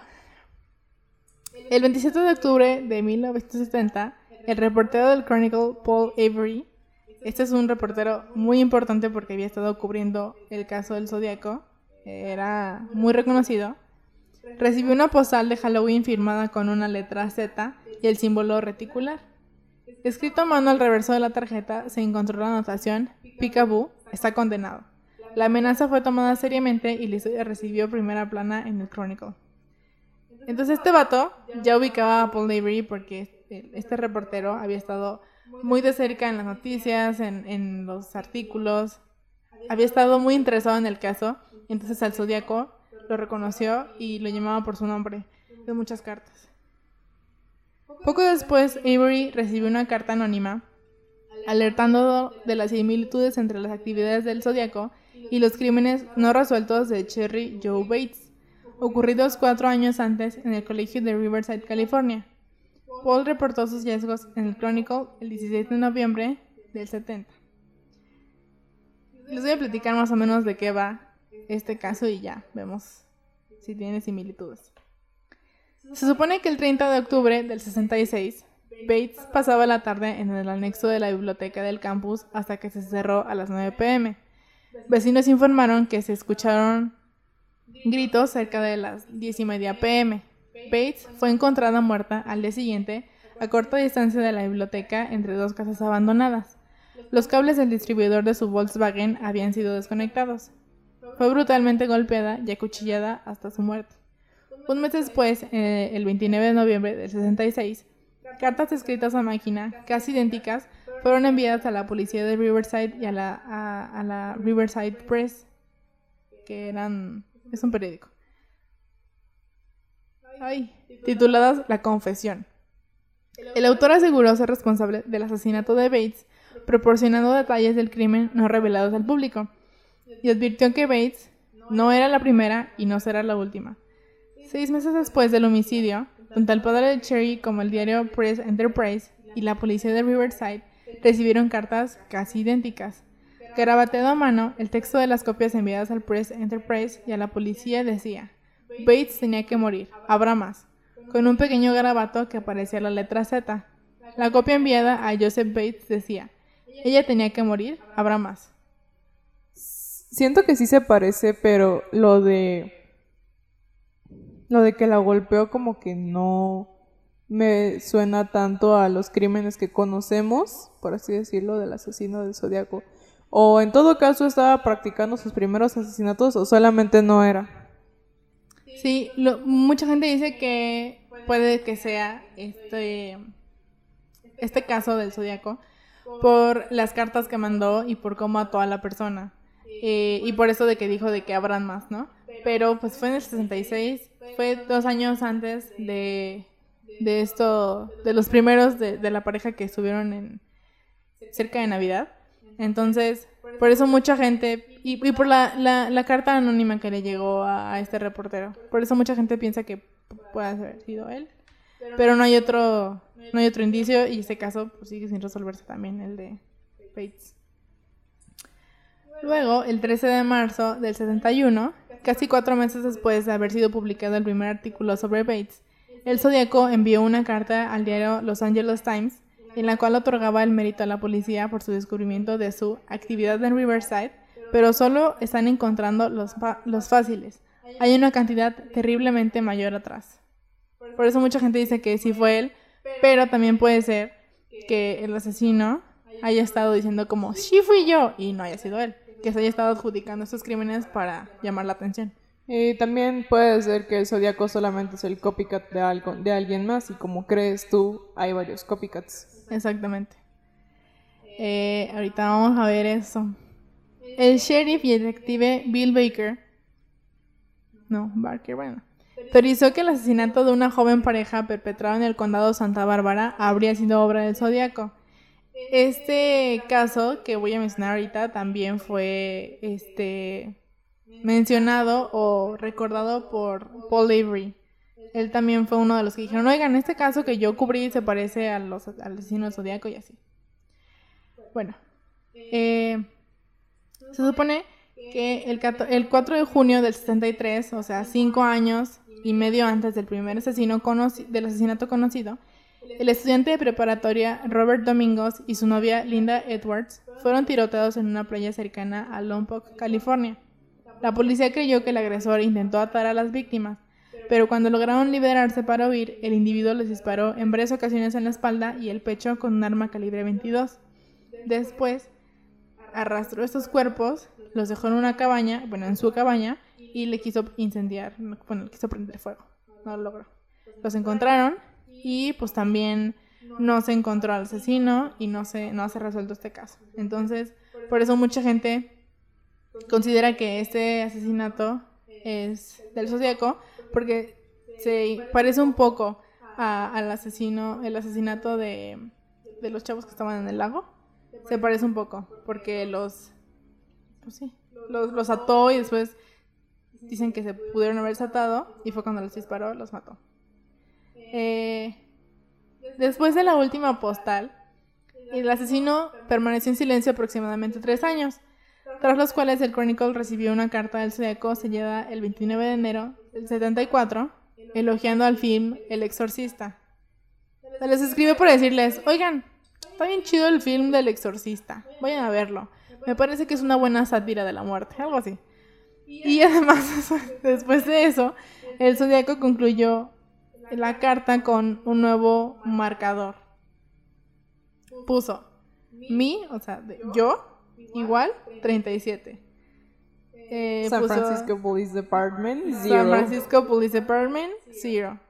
El 27 de octubre de 1970, el reportero del Chronicle, Paul Avery, este es un reportero muy importante porque había estado cubriendo el caso del Zodíaco, era muy reconocido, recibió una postal de Halloween firmada con una letra Z y el símbolo reticular. Escrito a mano al reverso de la tarjeta se encontró la anotación Picaboo está condenado. La amenaza fue tomada seriamente y recibió primera plana en el Chronicle. Entonces este vato ya ubicaba a Paul Avery porque este reportero había estado muy de cerca en las noticias, en, en los artículos, había estado muy interesado en el caso, entonces al Zodíaco lo reconoció y lo llamaba por su nombre en muchas cartas. Poco después, Avery recibió una carta anónima alertando de las similitudes entre las actividades del Zodíaco y los crímenes no resueltos de Cherry Joe Bates, ocurridos cuatro años antes en el colegio de Riverside, California. Paul reportó sus hallazgos en el Chronicle el 16 de noviembre del 70. Les voy a platicar más o menos de qué va este caso y ya vemos si tiene similitudes. Se supone que el 30 de octubre del 66, Bates pasaba la tarde en el anexo de la biblioteca del campus hasta que se cerró a las 9 pm. Vecinos informaron que se escucharon gritos cerca de las 10 y media pm. Bates fue encontrada muerta al día siguiente a corta distancia de la biblioteca entre dos casas abandonadas. Los cables del distribuidor de su Volkswagen habían sido desconectados. Fue brutalmente golpeada y acuchillada hasta su muerte. Un mes después, eh, el 29 de noviembre del 66, cartas escritas a máquina, casi idénticas, fueron enviadas a la policía de Riverside y a la, a la Riverside Press, que eran... es un periódico. Ay, tituladas La Confesión. El autor aseguró ser responsable del asesinato de Bates, proporcionando detalles del crimen no revelados al público, y advirtió que Bates no era la primera y no será la última. Seis meses después del homicidio, tanto el padre de Cherry como el diario Press Enterprise y la policía de Riverside recibieron cartas casi idénticas. Garabateado a mano, el texto de las copias enviadas al Press Enterprise y a la policía decía: Bates tenía que morir, habrá más, con un pequeño garabato que aparecía la letra Z. La copia enviada a Joseph Bates decía: Ella tenía que morir, habrá más. Siento que sí se parece, pero lo de. Lo de que la golpeó, como que no me suena tanto a los crímenes que conocemos, por así decirlo, del asesino del zodiaco. O en todo caso estaba practicando sus primeros asesinatos, o solamente no era. Sí, lo- mucha gente dice que puede que sea este, este caso del zodiaco por las cartas que mandó y por cómo ató a la persona. Eh, y por eso de que dijo de que habrán más, ¿no? Pero pues fue en el 66, fue dos años antes de, de esto, de los primeros de, de la pareja que estuvieron en cerca de Navidad. Entonces, por eso mucha gente, y, y por la, la, la carta anónima que le llegó a, a este reportero, por eso mucha gente piensa que puede haber sido él. Pero no hay otro, no hay otro indicio y este caso pues, sigue sin resolverse también, el de Bates. Luego, el 13 de marzo del 71, casi cuatro meses después de haber sido publicado el primer artículo sobre Bates, el Zodíaco envió una carta al diario Los Angeles Times en la cual otorgaba el mérito a la policía por su descubrimiento de su actividad en Riverside, pero solo están encontrando los, los fáciles. Hay una cantidad terriblemente mayor atrás. Por eso mucha gente dice que sí fue él, pero también puede ser que el asesino haya estado diciendo como, sí fui yo, y no haya sido él. que se haya estado adjudicando estos crímenes para llamar la atención. Y también puede ser que el zodiaco solamente es el copycat de, algo, de alguien más y como crees tú, hay varios copycats. Exactamente. Eh, ahorita vamos a ver eso. El sheriff y detective Bill Baker, no, Barker, bueno, autorizó que el asesinato de una joven pareja perpetrado en el condado de Santa Bárbara habría sido obra del zodiaco. Este caso que voy a mencionar ahorita también fue este mencionado o recordado por Paul Avery. Él también fue uno de los que dijeron, oigan, este caso que yo cubrí se parece a los, al asesino del y así. Bueno, eh, se supone que el, el 4 de junio del 63, o sea, cinco años y medio antes del primer asesino del asesinato conocido, el estudiante de preparatoria Robert Domingos y su novia Linda Edwards fueron tiroteados en una playa cercana a Lompoc, California. La policía creyó que el agresor intentó atar a las víctimas, pero cuando lograron liberarse para huir, el individuo les disparó en varias ocasiones en la espalda y el pecho con un arma calibre 22. Después, arrastró estos cuerpos, los dejó en una cabaña, bueno, en su cabaña, y le quiso incendiar, bueno, le quiso prender fuego. No lo logró. Los encontraron y pues también no se encontró al asesino y no se, no se resuelto este caso. Entonces, por eso mucha gente considera que este asesinato es del zodiaco porque se parece un poco al asesino, el asesinato de, los chavos que estaban en el lago. Se parece un poco porque los, pues sí, los, ató y después dicen que se pudieron haber desatado y fue cuando los disparó, los mató. Eh, después de la última postal, el asesino permaneció en silencio aproximadamente tres años, tras los cuales el Chronicle recibió una carta del Zodiaco sellada el 29 de enero del 74, elogiando al film El Exorcista. Se les escribe por decirles, oigan, está bien chido el film del Exorcista, vayan a verlo. Me parece que es una buena sátira de la muerte, algo así. Y además, después de eso, el Zodiaco concluyó la carta con un nuevo marcador. Puso mi, o sea, yo, igual 37. Eh, San Francisco Police Department, zero. San Francisco Police Department, zero.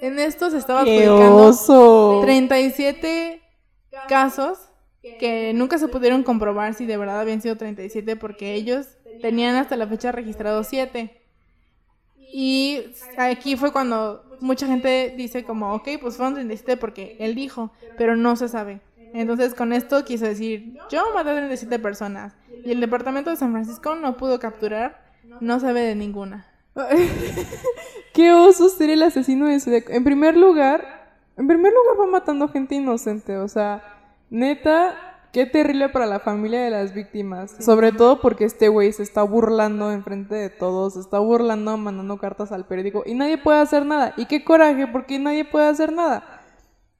En esto se estaba publicando 37 casos que nunca se pudieron comprobar si de verdad habían sido 37 porque ellos tenían hasta la fecha registrado 7. Y aquí fue cuando mucha gente dice como, ok, pues fueron 37 porque él dijo, pero no se sabe. Entonces con esto quiso decir, yo maté a 37 personas y el departamento de San Francisco no pudo capturar, no sabe de ninguna. Qué oso ser el asesino de. En primer lugar, en primer lugar va matando gente inocente, o sea, neta, Qué terrible para la familia de las víctimas. Sobre todo porque este güey se está burlando enfrente de todos, se está burlando mandando cartas al periódico y nadie puede hacer nada. Y qué coraje porque nadie puede hacer nada.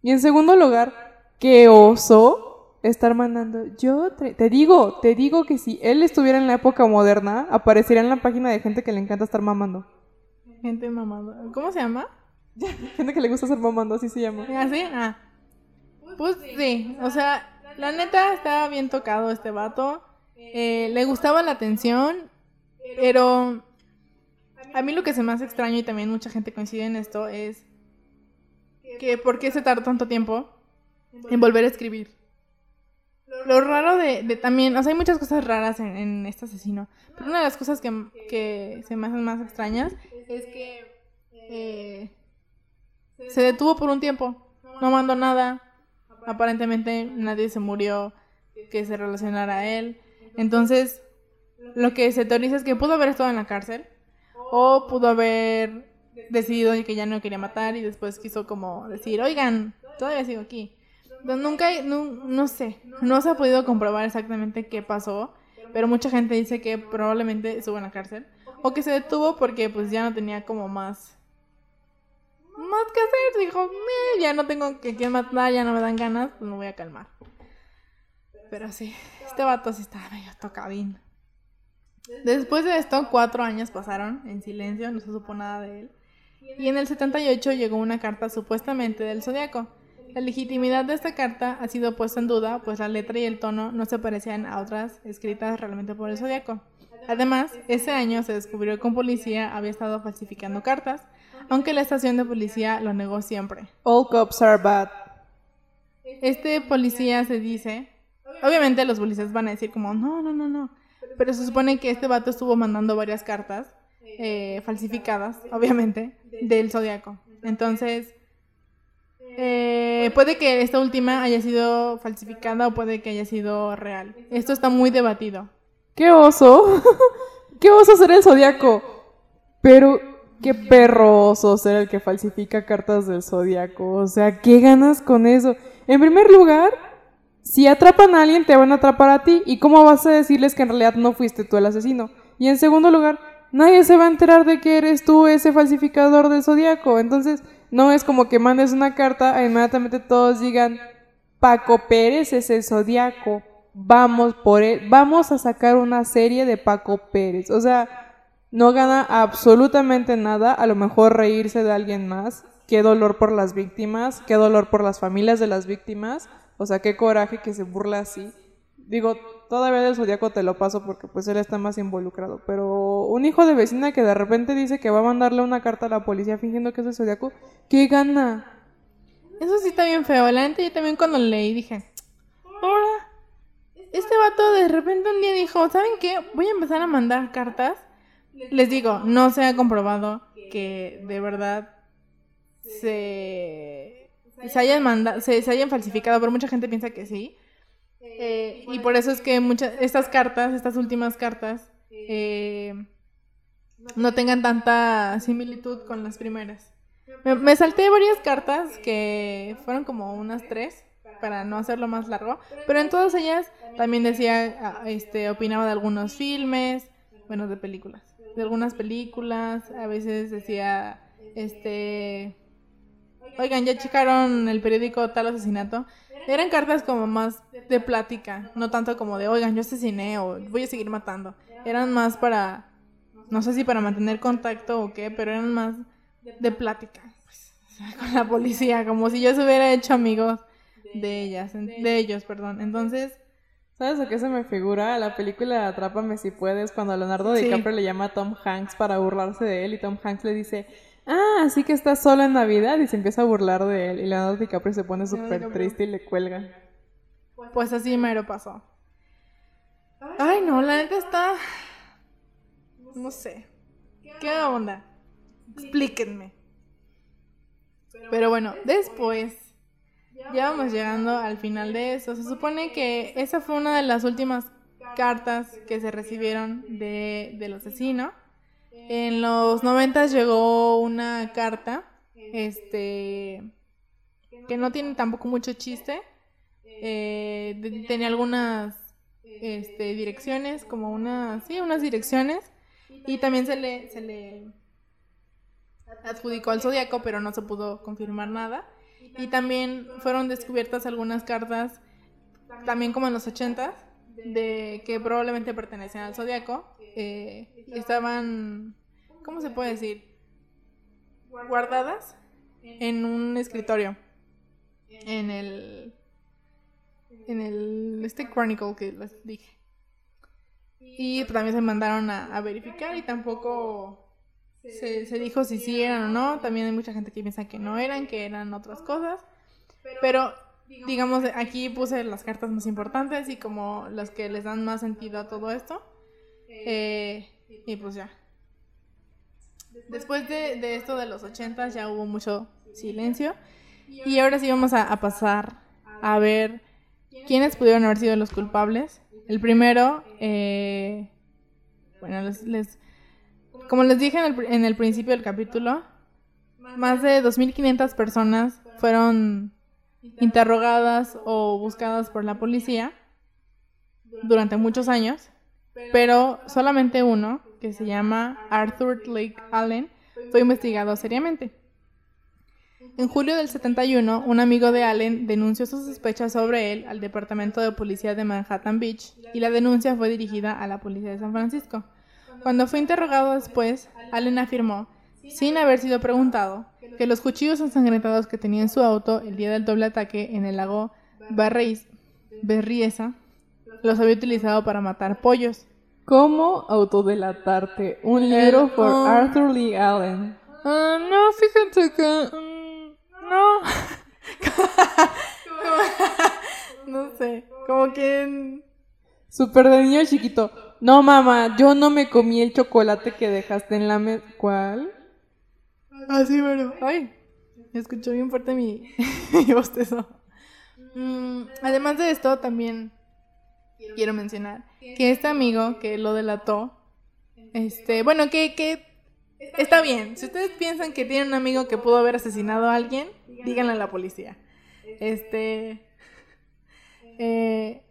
Y en segundo lugar, qué oso estar mandando. Yo te digo, te digo que si él estuviera en la época moderna, aparecería en la página de gente que le encanta estar mamando. Gente mamando. ¿Cómo se llama? gente que le gusta estar mamando, así se llama. ¿Así? Ah. Pues sí, o sea, la neta estaba bien tocado este vato. Eh, le gustaba la atención, pero a mí lo que se me hace extraño y también mucha gente coincide en esto es que por qué se tardó tanto tiempo en volver a escribir. Lo raro de, también, o sea, hay muchas cosas raras en, este asesino, pero una de las cosas que, se me hacen más extrañas es que eh, se detuvo por un tiempo, no mandó nada, Aparentemente nadie se murió que se relacionara a él. Entonces, lo que se teoriza es que pudo haber estado en la cárcel o pudo haber decidido que ya no quería matar y después quiso como decir, oigan, todavía sigo aquí. Nunca, no, no sé, no se ha podido comprobar exactamente qué pasó, pero mucha gente dice que probablemente estuvo en la cárcel o que se detuvo porque pues ya no tenía como más más que hacer. Dijo, ya no tengo que quien matar, ya no me dan ganas, pues me voy a calmar. Pero sí, este vato sí estaba medio tocadín. Después de esto, cuatro años pasaron en silencio, no se supo nada de él. Y en el 78 llegó una carta supuestamente del Zodíaco. La legitimidad de esta carta ha sido puesta en duda, pues la letra y el tono no se parecían a otras escritas realmente por el zodiaco. Además, ese año se descubrió que un policía había estado falsificando cartas, aunque la estación de policía lo negó siempre. All cops are bad. Este policía se dice, obviamente los policías van a decir como, no, no, no, no, pero se supone que este vato estuvo mandando varias cartas eh, falsificadas, obviamente, del zodiaco. Entonces, eh, puede que esta última haya sido falsificada o puede que haya sido real. Esto está muy debatido. ¡Qué oso! ¡Qué oso ser el zodiaco! Pero, qué perro oso ser el que falsifica cartas del zodiaco. O sea, ¿qué ganas con eso? En primer lugar, si atrapan a alguien, te van a atrapar a ti. ¿Y cómo vas a decirles que en realidad no fuiste tú el asesino? Y en segundo lugar, nadie se va a enterar de que eres tú ese falsificador del zodiaco. Entonces, no es como que mandes una carta e inmediatamente todos digan, Paco Pérez es el zodiaco. Vamos por él, vamos a sacar una serie de Paco Pérez. O sea, no gana absolutamente nada, a lo mejor reírse de alguien más. Qué dolor por las víctimas, qué dolor por las familias de las víctimas. O sea, qué coraje que se burla así. Digo, todavía del zodiaco te lo paso porque pues él está más involucrado. Pero un hijo de vecina que de repente dice que va a mandarle una carta a la policía fingiendo que es el zodiaco, ¿qué gana? Eso sí está bien feo. La gente yo también cuando leí dije, ahora, este vato de repente un día dijo, ¿saben qué? Voy a empezar a mandar cartas. Les digo, no se ha comprobado que de verdad se, hayan se, se hayan falsificado, pero mucha gente piensa que sí. Eh, y por eso es que muchas estas cartas, estas últimas cartas, eh, no tengan tanta similitud con las primeras. Me, me, salté varias cartas que fueron como unas tres para no hacerlo más largo, pero en todas ellas también decía, ah, este, opinaba de algunos filmes, bueno, de películas, de algunas películas, a veces decía, este, oigan, ya checaron el periódico tal asesinato. Eran cartas como más de plática, no tanto como de, oigan, yo asesiné o voy a seguir matando. Eran más para, no sé si para mantener contacto o qué, pero eran más de plática pues, con la policía, como si yo se hubiera hecho amigos de ellas, de ellos, perdón. Entonces, ¿sabes a qué se me figura? La película Atrápame si puedes, cuando Leonardo DiCaprio le llama a Tom Hanks para burlarse de él y Tom Hanks le dice, ah, así que estás solo en Navidad y se empieza a burlar de él y Leonardo DiCaprio se pone súper triste y le cuelga. Pues así mero pasó. Ay, no, la neta está... No sé. ¿Qué onda? Explíquenme. Pero bueno, después ya vamos llegando al final de eso. Se supone que esa fue una de las últimas cartas que se recibieron de, del asesino. En los noventas llegó una carta, este, que no tiene tampoco mucho chiste. Eh, tenía algunas este, direcciones, como unas, sí, unas direcciones. Y también se le, se le adjudicó al zodiaco, pero no se pudo confirmar nada. Y también fueron descubiertas algunas cartas, también como en los 80 de que probablemente pertenecen al zodiaco. Eh, estaban, ¿cómo se puede decir? Guardadas en un escritorio. En el. En el. Este Chronicle que les dije. Y también se mandaron a, a verificar y tampoco se, se, dijo si sí eran o no. También hay mucha gente que piensa que no eran, que eran otras cosas. Pero, digamos, aquí puse las cartas más importantes y como las que les dan más sentido a todo esto. Eh, y pues ya. Después de, de, esto de los 80 ya hubo mucho silencio. Y ahora sí vamos a, pasar a ver quiénes pudieron haber sido los culpables. El primero, eh, bueno, les, les como les dije en el, en el principio del capítulo, más de 2.500 personas fueron interrogadas o buscadas por la policía durante muchos años, pero solamente uno, que se llama Arthur Lake Allen, fue investigado seriamente. En julio del 71, un amigo de Allen denunció sus sospechas sobre él al Departamento de Policía de Manhattan Beach y la denuncia fue dirigida a la Policía de San Francisco. Cuando fue interrogado después, Allen afirmó, sin haber sido preguntado, que los cuchillos ensangrentados que tenía en su auto el día del doble ataque en el lago Barreis, Berriesa los había utilizado para matar pollos. ¿Cómo autodelatarte? Un libro por. Arthur Lee Allen. Ah, no, fíjate que... mm, no. no sé, como que... Super de niño chiquito. No, mamá, yo no me comí el chocolate que dejaste en la mesa. ¿Cuál? Así, bueno. Ay, me escuchó bien fuerte mi, mi bostezo. Mm, además de esto, también quiero mencionar que este amigo que lo delató, este, bueno, que, que está bien. Si ustedes piensan que tienen un amigo que pudo haber asesinado a alguien, díganle a la policía. Este, eh,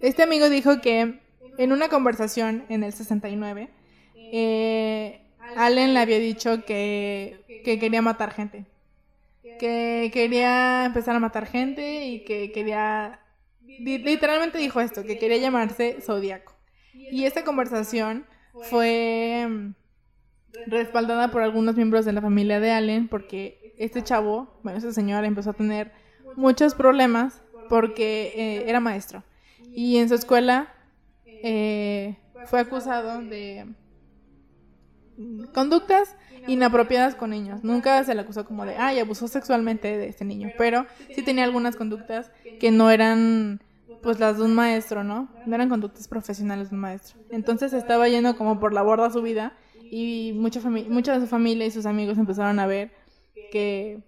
este amigo dijo que en una conversación en el 69, eh, Allen le había dicho que, que quería matar gente. Que quería empezar a matar gente y que quería... li- Literalmente dijo esto, que quería llamarse Zodíaco. Y esta conversación fue mm, respaldada por algunos miembros de la familia de Allen porque este chavo, bueno, este señor empezó a tener muchos problemas porque eh, era maestro. Y en su escuela eh, fue acusado de conductas inapropiadas con niños. Nunca se le acusó como de, ay, abusó sexualmente de este niño, pero sí tenía algunas conductas que no eran pues las de un maestro, ¿no? No eran conductas profesionales de un maestro. Entonces estaba yendo como por la borda su vida y mucha, de su familia y sus amigos empezaron a ver que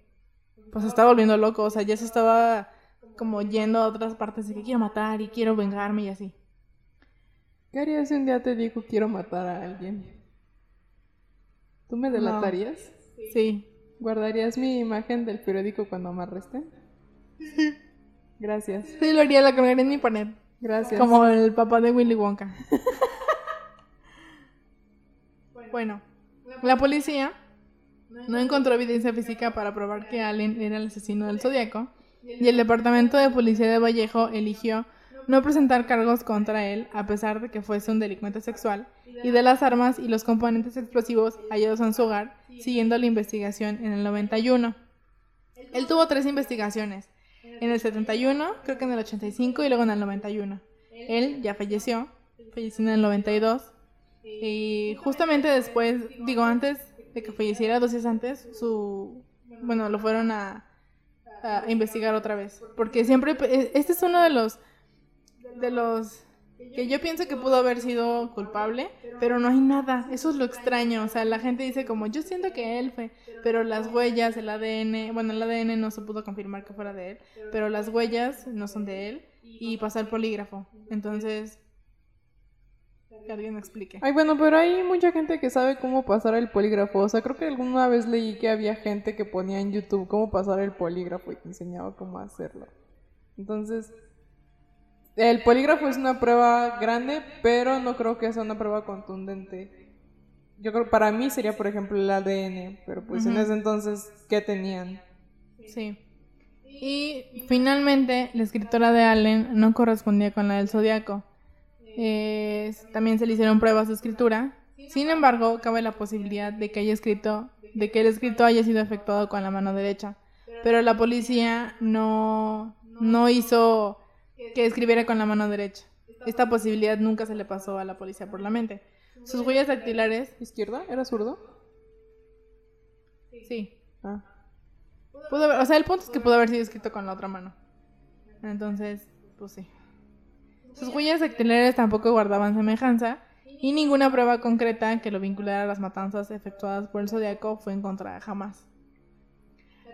pues se estaba volviendo loco, o sea, ya se estaba como yendo a otras partes de que quiero matar y quiero vengarme y así. ¿Qué harías si un día te digo quiero matar a alguien? ¿Tú me delatarías? Sí. ¿Guardarías mi imagen del periódico cuando me arresten? Gracias. Sí, lo haría, la colgaría en mi pared. Gracias. Como el papá de Willy Wonka. bueno, la policía no encontró evidencia física para probar que Allen era el asesino del Zodíaco y el departamento de policía de Vallejo eligió no presentar cargos contra él a pesar de que fuese un delincuente sexual y de las armas y los componentes explosivos hallados en su hogar siguiendo la investigación en el 91. Él tuvo tres investigaciones, en el 71, creo que en el 85 y luego en el 91. Él ya falleció, falleció en el 92 y justamente después, digo antes de que falleciera, dos días antes, su, bueno, lo fueron a, a investigar otra vez, porque siempre, este es uno de los, de los que yo pienso que pudo haber sido culpable, pero no hay nada. Eso es lo extraño. O sea, la gente dice como, yo siento que él fue, pero las huellas, el ADN, bueno, el ADN no se pudo confirmar que fuera de él, pero las huellas no son de él y pasó el polígrafo. Entonces, que alguien explique. Ay, bueno, pero hay mucha gente que sabe cómo pasar el polígrafo. O sea, creo que alguna vez leí que había gente que ponía en YouTube cómo pasar el polígrafo y te enseñaba cómo hacerlo. Entonces, el polígrafo es una prueba grande, pero no creo que sea una prueba contundente. Yo creo para mí sería, por ejemplo, el ADN, pero pues en ese entonces, ¿qué tenían? Sí. Y finalmente, la escritora de Allen no correspondía con la del Zodíaco. Eh, también se le hicieron pruebas de escritura. Sin embargo, cabe la posibilidad de que haya escrito, de que el escrito haya sido efectuado con la mano derecha. Pero la policía no, no hizo que escribiera con la mano derecha. Esta posibilidad nunca se le pasó a la policía por la mente. Sus huellas dactilares, ¿Izquierda? ¿Era zurdo? sí, Ah. Pudo haber- o sea, el punto es que pudo haber sido escrito con la otra mano. Entonces, pues sí. Sus huellas dactilares tampoco guardaban semejanza y ninguna prueba concreta que lo vinculara a las matanzas efectuadas por el Zodíaco fue encontrada jamás.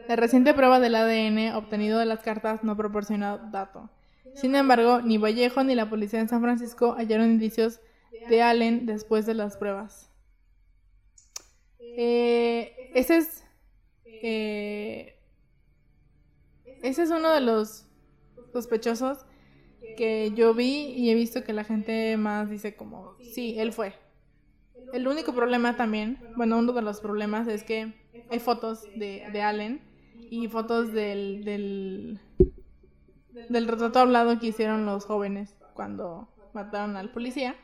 La reciente prueba del ADN obtenido de las cartas no proporciona dato. Sin embargo, ni Vallejo ni la policía en San Francisco hallaron indicios de Allen después de las pruebas. Eh, ese es eh, ese es uno de los sospechosos que yo vi y he visto que la gente más dice como, sí, él fue. El único problema también, bueno, uno de los problemas es que hay fotos de, de Allen y fotos del, del, del retrato hablado que hicieron los jóvenes cuando mataron al policía.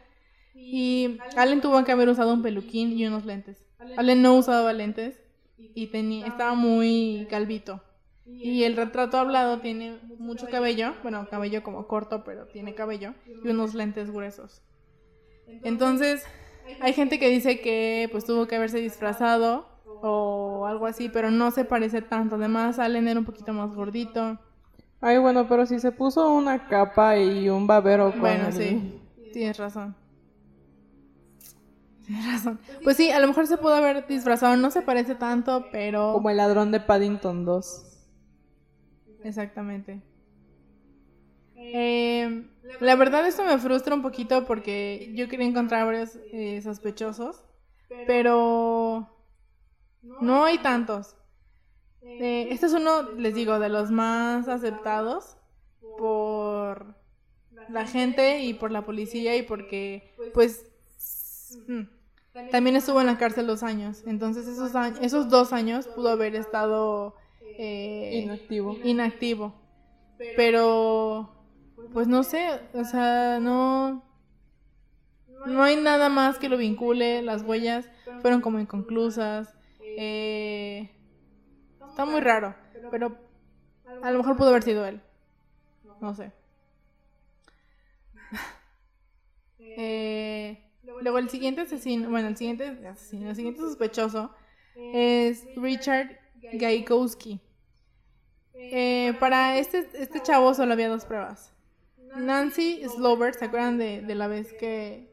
Y Allen tuvo que haber usado un peluquín y unos lentes. Allen no usaba lentes y tenía, estaba muy calvito. Y el retrato hablado tiene mucho cabello, bueno, cabello como corto, pero tiene cabello y unos lentes gruesos. Entonces, hay gente que dice que pues tuvo que haberse disfrazado o algo así, pero no se parece tanto. Además, Allen era un poquito más gordito. Ay, bueno, pero si se puso una capa y un babero con Bueno, el- sí, tienes razón. Tienes razón. Pues sí, a lo mejor se pudo haber disfrazado, no se parece tanto, pero... Como el ladrón de Paddington 2. Exactamente. Eh, la verdad esto me frustra un poquito porque yo quería encontrar varios eh, sospechosos, pero no hay tantos. Eh, este es uno, les digo, de los más aceptados por la gente y por la policía y porque, pues, mm, también estuvo en la cárcel dos años. Entonces esos, años, esos dos años pudo haber estado eh, Inactivo. inactivo. Pero, pues no sé, o sea, no... No hay nada más que lo vincule, las huellas fueron como inconclusas. Eh, está muy raro, pero a lo mejor pudo haber sido él. No sé. Eh, luego el siguiente asesino, bueno, el siguiente asesino, el siguiente sospechoso es Richard Gaikowski. Eh, para este, este chavo solo había dos pruebas. Nancy Slover, ¿se acuerdan de, de la vez que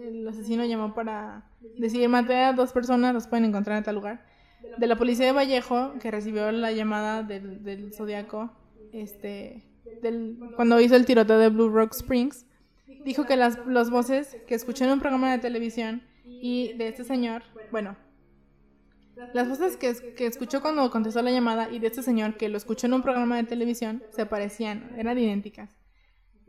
el asesino llamó para decir maté a dos personas, los pueden encontrar en tal lugar? De la policía de Vallejo, que recibió la llamada del, del Zodíaco, este, del, cuando hizo el tiroteo de Blue Rock Springs, dijo que las, las voces que escuchó en un programa de televisión y de este señor, bueno, las voces que, que escuchó cuando contestó la llamada y de este señor que lo escuchó en un programa de televisión se parecían, eran idénticas.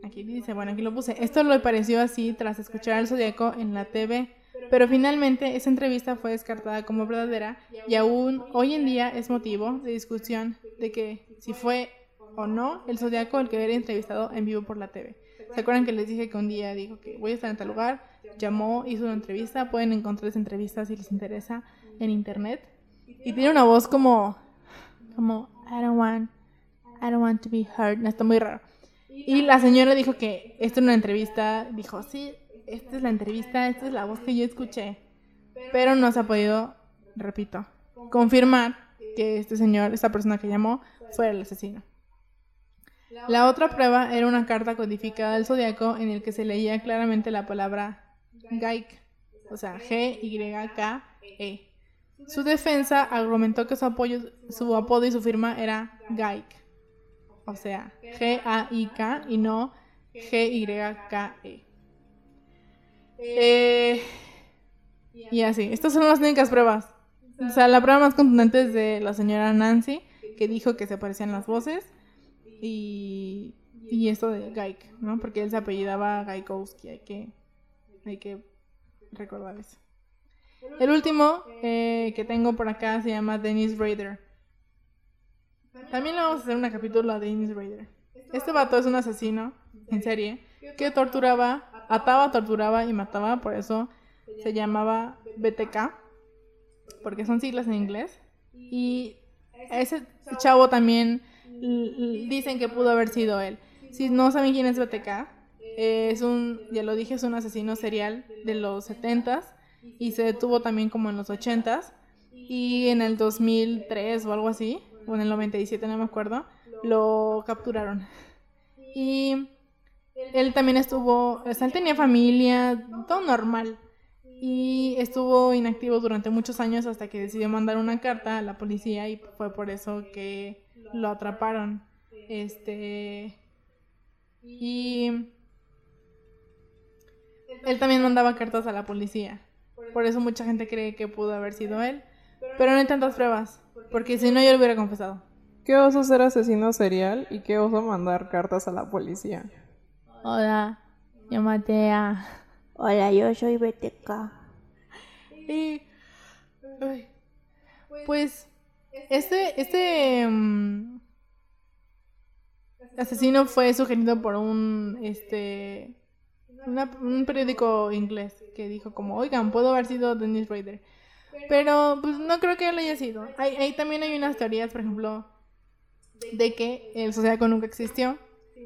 Aquí dice, bueno, aquí lo puse. Esto le pareció así tras escuchar al Zodíaco en la TV, pero finalmente esa entrevista fue descartada como verdadera y aún hoy en día es motivo de discusión de que si fue o no el Zodíaco el que hubiera entrevistado en vivo por la TV. ¿Se acuerdan que les dije que un día dijo que voy a estar en tal lugar? Llamó, hizo una entrevista, pueden encontrar esa entrevista si les interesa en internet. Y tiene una voz como, como, I don't want, I don't want to be heard. Está muy raro. Y la señora dijo que esto era una entrevista, dijo, sí, esta es la entrevista, esta es la voz que yo escuché. Pero no se ha podido, repito, confirmar que este señor, esta persona que llamó, fue el asesino. La otra prueba era una carta codificada del zodiaco en el que se leía claramente la palabra Gaik, o sea, G-Y-K-E. Su defensa argumentó que su, apoyo, su apodo y su firma era Gaik, o sea, G-A-I-K y no G-Y-K-E. Eh, y así, estas son las únicas pruebas. O sea, la prueba más contundente es de la señora Nancy, que dijo que se parecían las voces. Y, y esto de Gaik, ¿no? Porque él se apellidaba Gaikowski, hay que, hay que recordar eso. El último eh, que tengo por acá se llama Dennis Rader. También le vamos a hacer un capítulo a Dennis Rader. Este vato es un asesino en serie que torturaba, ataba, torturaba y mataba, por eso se llamaba BTK, porque son siglas en inglés. Y ese chavo también dicen que pudo haber sido él. Si no saben quién es BTK, es un, ya lo dije, es un asesino serial de los 70s y se detuvo también como en los 80s y en el 2003 o algo así, o en el 97, no me acuerdo, lo capturaron. Y él también estuvo, o sea, él tenía familia, todo normal. Y estuvo inactivo durante muchos años hasta que decidió mandar una carta a la policía y fue por eso que lo atraparon. Este. Y. Él también mandaba cartas a la policía. Por eso mucha gente cree que pudo haber sido él. Pero no hay tantas pruebas. Porque si no, yo lo hubiera confesado. ¿Qué oso ser asesino serial y qué oso mandar cartas a la policía? Hola, yo maté a. Hola, yo soy BTK. Y. Pues. Este. Este. mm, asesino fue sugerido por un. Este. una- un periódico inglés que dijo como, oigan, puedo haber sido Dennis Rader. Pero pues no creo que él haya sido. Hay, hay- también hay unas teorías, por ejemplo, de que el zodiaco nunca existió,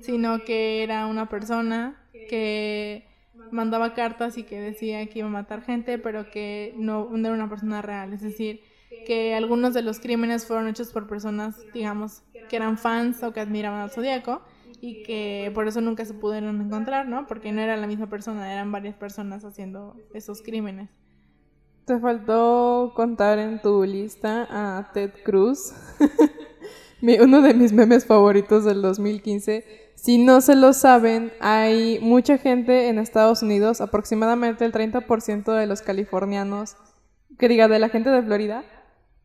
sino que era una persona que mandaba cartas y que decía que iba a matar gente, pero que no, era una persona real. Es decir, que algunos de los crímenes fueron hechos por personas, digamos, que eran fans o que admiraban al zodiaco y que por eso nunca se pudieron encontrar, ¿no? Porque no era la misma persona, eran varias personas haciendo esos crímenes. Te faltó contar en tu lista a Ted Cruz, uno de mis memes favoritos del 2015. Si no se lo saben, hay mucha gente en Estados Unidos, aproximadamente el 30% de los californianos, que diga de la gente de Florida,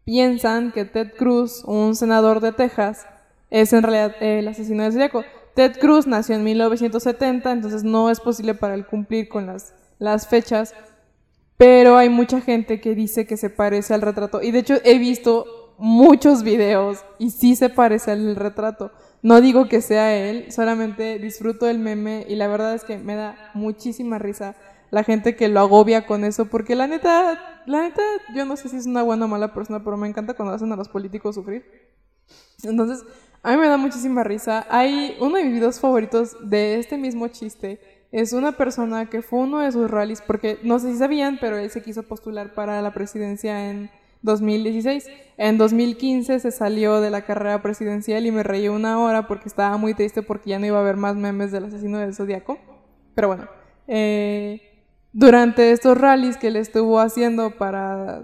piensan que Ted Cruz, un senador de Texas, es en realidad el asesino de Zodíaco. Ted Cruz nació en 1970, entonces no es posible para él cumplir con las, las fechas, pero hay mucha gente que dice que se parece al retrato. Y de hecho he visto muchos videos y sí se parece al retrato. No digo que sea él, solamente disfruto el meme y la verdad es que me da muchísima risa la gente que lo agobia con eso, porque la neta, la neta, yo no sé si es una buena o mala persona, pero me encanta cuando hacen a los políticos sufrir. Entonces, a mí me da muchísima risa. Hay uno de mis videos favoritos de este mismo chiste. Es una persona que fue uno de sus rallies, porque no sé si sabían, pero él se quiso postular para la presidencia en 2016. En 2015 se salió de la carrera presidencial y me reí una hora porque estaba muy triste porque ya no iba a haber más memes del asesino del zodiaco. Pero bueno, eh, durante estos rallies que él estuvo haciendo para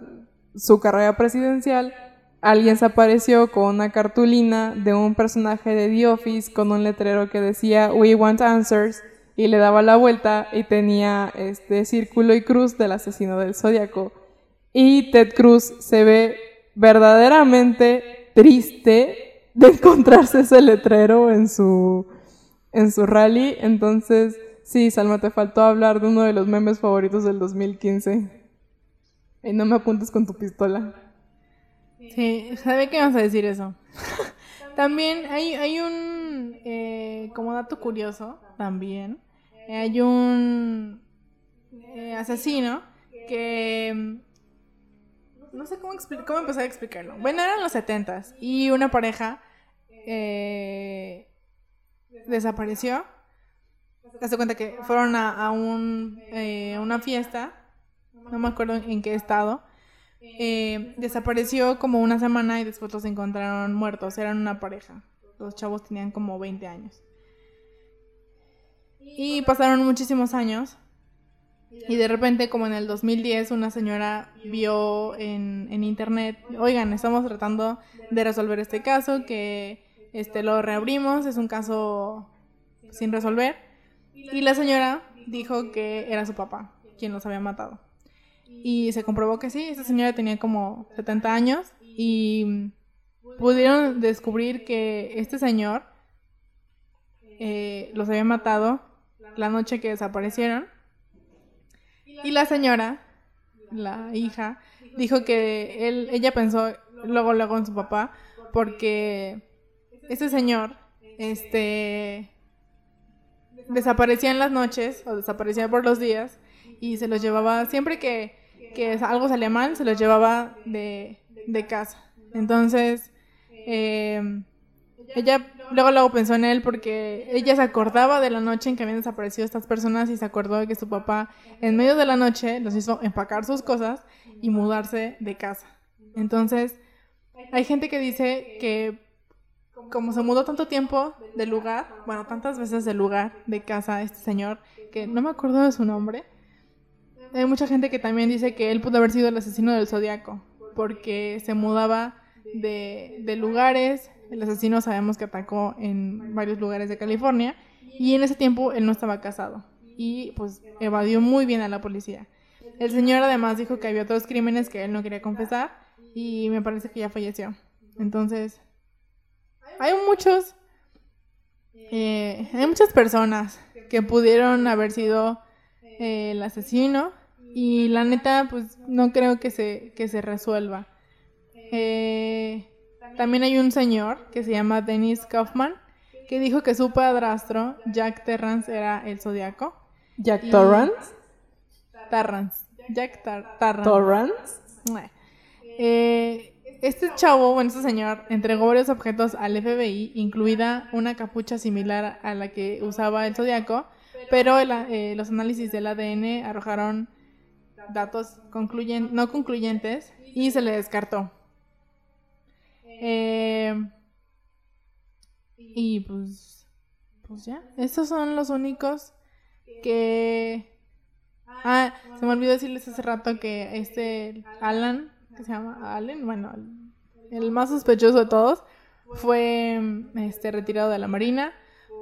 su carrera presidencial, alguien se apareció con una cartulina de un personaje de The Office con un letrero que decía We want answers y le daba la vuelta y tenía este círculo y cruz del asesino del zodiaco. Y Ted Cruz se ve verdaderamente triste de encontrarse ese letrero en su, en su rally. Entonces, sí, Salma, te faltó hablar de uno de los memes favoritos del 2015. Y no me apuntes con tu pistola. Sí, sabe que vas a decir eso. también hay, hay un, eh, como dato curioso, también, eh, hay un eh, asesino que... No sé cómo, cómo empezar a explicarlo. Bueno, eran los setentas y una pareja eh, desapareció. Te cuenta que fueron a, a un, eh, una fiesta, no me acuerdo en qué estado, eh, desapareció como una semana y después los encontraron muertos. Eran una pareja. Los chavos tenían como 20 años. Y pasaron muchísimos años. Y de repente, como en el 2010, una señora vio en, en internet, oigan, estamos tratando de resolver este caso, que este, lo reabrimos, es un caso sin resolver. Y la señora dijo que era su papá quien los había matado. Y se comprobó que sí, esa señora tenía como 70 años y pudieron descubrir que este señor eh, los había matado la noche que desaparecieron. Y la señora, la hija, dijo que él, ella pensó luego, luego en su papá, porque este señor, este, desaparecía en las noches o desaparecía por los días y se los llevaba, siempre que, que algo salía mal, se los llevaba de, de casa. Entonces, eh, ella luego luego pensó en él porque ella se acordaba de la noche en que habían desaparecido estas personas y se acordó de que su papá en medio de la noche los hizo empacar sus cosas y mudarse de casa. Entonces, hay gente que dice que como se mudó tanto tiempo del lugar, bueno, tantas veces del lugar, de casa, este señor, que no me acuerdo de su nombre, hay mucha gente que también dice que él pudo haber sido el asesino del zodiaco, porque se mudaba de, de lugares, el asesino sabemos que atacó en varios lugares de California, y en ese tiempo él no estaba casado, y pues evadió muy bien a la policía. El señor además dijo que había otros crímenes que él no quería confesar, y me parece que ya falleció. Entonces, hay muchos, eh, hay muchas personas que pudieron haber sido eh, el asesino y la neta, pues no creo que se, que se resuelva. Eh, también hay un señor que se llama Dennis Kaufman que dijo que su padrastro, Jack Terrance, era el zodiaco. Jack Y- Torrance. Tarrance. Jack Tar- Tarrance. Torrance. Eh, este chavo, bueno, este señor, entregó varios objetos al FBI, incluida una capucha similar a la que usaba el zodiaco, pero el- eh, los análisis del ADN arrojaron datos concluyen- no concluyentes y se le descartó. Eh, y pues, pues ya, estos son los únicos que... Ah, se me olvidó decirles hace rato que este Alan, que se llama Allen, bueno, el más sospechoso de todos, fue este retirado de la marina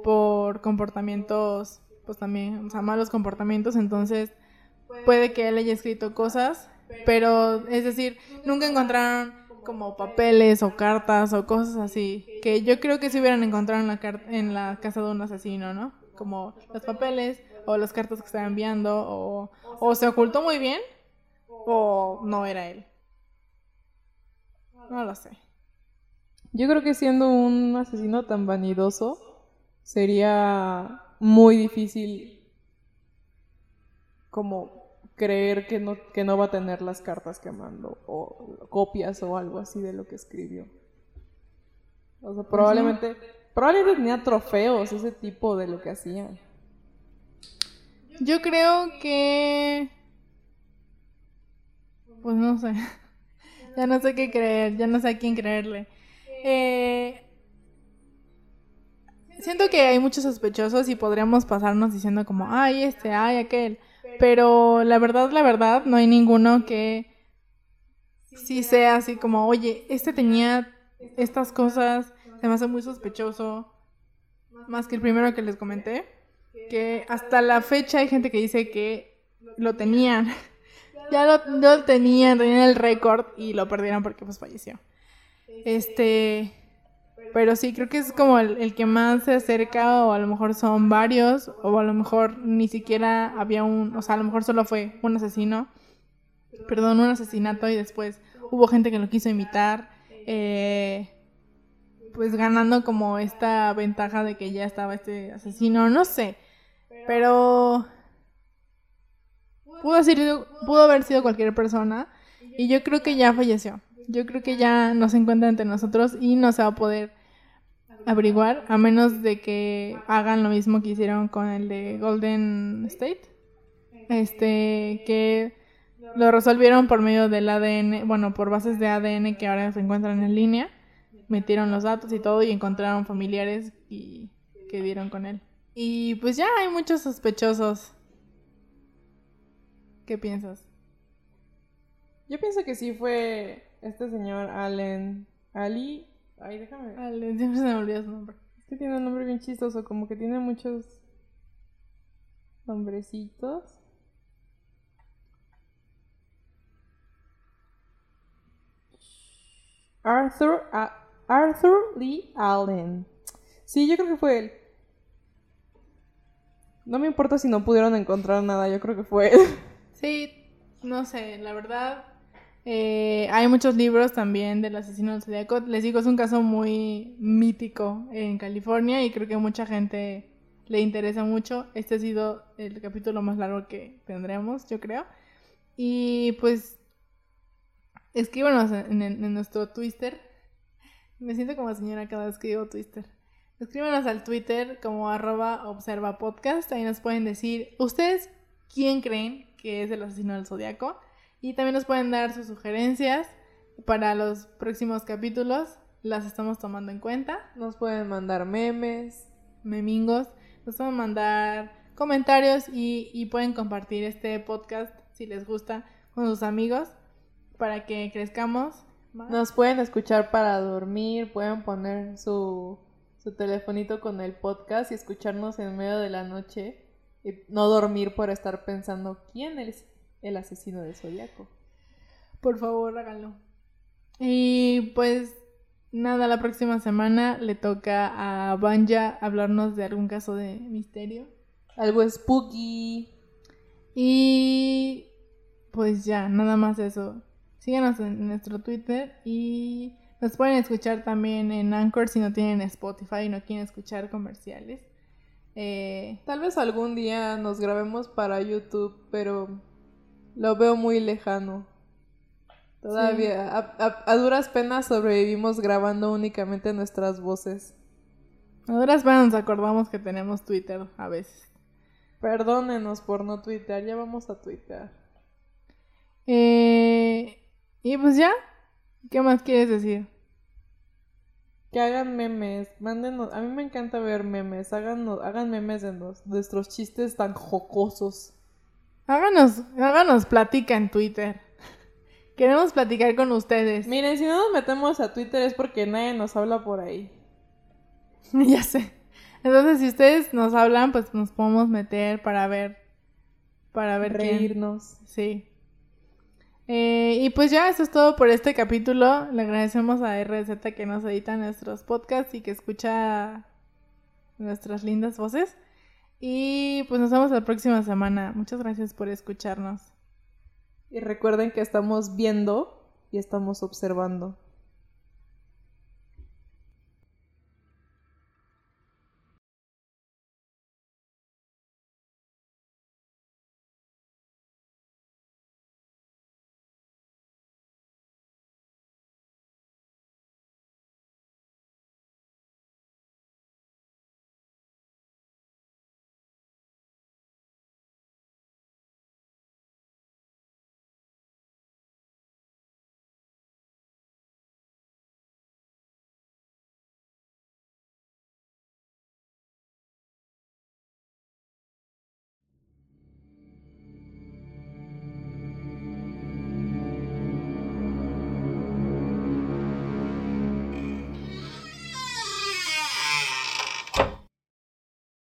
por comportamientos, pues también, o sea, malos comportamientos, entonces puede que él haya escrito cosas, pero es decir, nunca encontraron como papeles o cartas o cosas así, que yo creo que se hubieran encontrado en la, casa de un asesino, ¿no? Como los papeles o las cartas que estaba enviando o, o se ocultó muy bien o no era él. No lo sé. Yo creo que siendo un asesino tan vanidoso, sería muy difícil como creer que no, que no va a tener las cartas que mandó o copias o algo así de lo que escribió. O sea, probablemente, probablemente tenía trofeos, ese tipo de lo que hacía. Yo creo que... Pues no sé. ya no sé qué creer, ya no sé a quién creerle. Eh, Siento que hay muchos sospechosos y podríamos pasarnos diciendo como, ay, este, ay, aquel. Pero la verdad, la verdad, no hay ninguno que sí sea así como, oye, este tenía estas cosas, se me hace muy sospechoso. Más que el primero que les comenté. Que hasta la fecha hay gente que dice que lo tenían. ya lo, tenían, tenían el récord y lo perdieron porque pues falleció. Este. Pero sí, creo que es como el, que más se acerca, o a lo mejor son varios, o a lo mejor ni siquiera había un, o sea, a lo mejor solo fue un asesino, perdón, un asesinato y después hubo gente que lo quiso imitar, eh, pues ganando como esta ventaja de que ya estaba este asesino, no sé, pero pudo, ser- pudo haber sido cualquier persona y yo creo que ya falleció. Yo creo que ya no se encuentra entre nosotros y no se va a poder averiguar a menos de que hagan lo mismo que hicieron con el de Golden State. Este, que lo resolvieron por medio del ADN, bueno, por bases de ADN que ahora se encuentran en línea. Metieron los datos y todo y encontraron familiares y que dieron con él. Y pues ya hay muchos sospechosos. ¿Qué piensas? Yo pienso que sí fue este señor Allen Ali. Ay, déjame ver. Vale, siempre se me olvida su nombre. Es que tiene un nombre bien chistoso, como que tiene muchos nombrecitos. Arthur, A- Arthur Lee Allen. Sí, yo creo que fue él. No me importa si no pudieron encontrar nada, yo creo que fue él. Sí, no sé, la verdad. Eh, hay muchos libros también del asesino del zodiaco. Les digo, es un caso muy mítico en California y creo que mucha gente le interesa mucho. Este ha sido el capítulo más largo que tendremos, yo creo. Y pues, escríbanos en, en- en nuestro Twitter. Me siento como señora cada vez que digo Twitter. Escríbanos al Twitter como arroba observa. Ahí nos pueden decir, ¿ustedes quién creen que es el asesino del zodiaco? Y también nos pueden dar sus sugerencias para los próximos capítulos. Las estamos tomando en cuenta. Nos pueden mandar memes. Memingos. Nos pueden mandar comentarios y, y pueden compartir este podcast si les gusta con sus amigos para que crezcamos. más. Nos pueden escuchar para dormir, pueden poner su, su telefonito con el podcast y escucharnos en medio de la noche y no dormir por estar pensando quién es el asesino del zodiaco. Por favor, háganlo. Y pues nada, la próxima semana le toca a Banja hablarnos de algún caso de misterio. Algo spooky. Y pues ya, nada más eso. Síganos en nuestro Twitter y nos pueden escuchar también en Anchor si no tienen Spotify y no quieren escuchar comerciales. Eh, Tal vez algún día nos grabemos para YouTube, pero lo veo muy lejano. Todavía, a, a- a duras penas sobrevivimos grabando únicamente nuestras voces. A duras penas nos acordamos que tenemos Twitter a veces. Perdónenos por no tuitear, ya vamos a tuitear. Eh, y pues ya, ¿qué más quieres decir? Que hagan memes, mándenos, a mí me encanta ver memes, hagan, hagan memes de nos- nuestros chistes tan jocosos. Háganos, háganos plática en Twitter. Queremos platicar con ustedes. Miren, si no nos metemos a Twitter es porque nadie nos habla por ahí. ya sé. Entonces, si ustedes nos hablan, pues nos podemos meter para ver. Para ver quién. Reírnos. Sí. Eh, y pues ya, eso es todo por este capítulo. Le agradecemos a RZ que nos edita nuestros podcasts y que escucha nuestras lindas voces. Y pues nos vemos la próxima semana. Muchas gracias por escucharnos. Y recuerden que estamos viendo y estamos observando.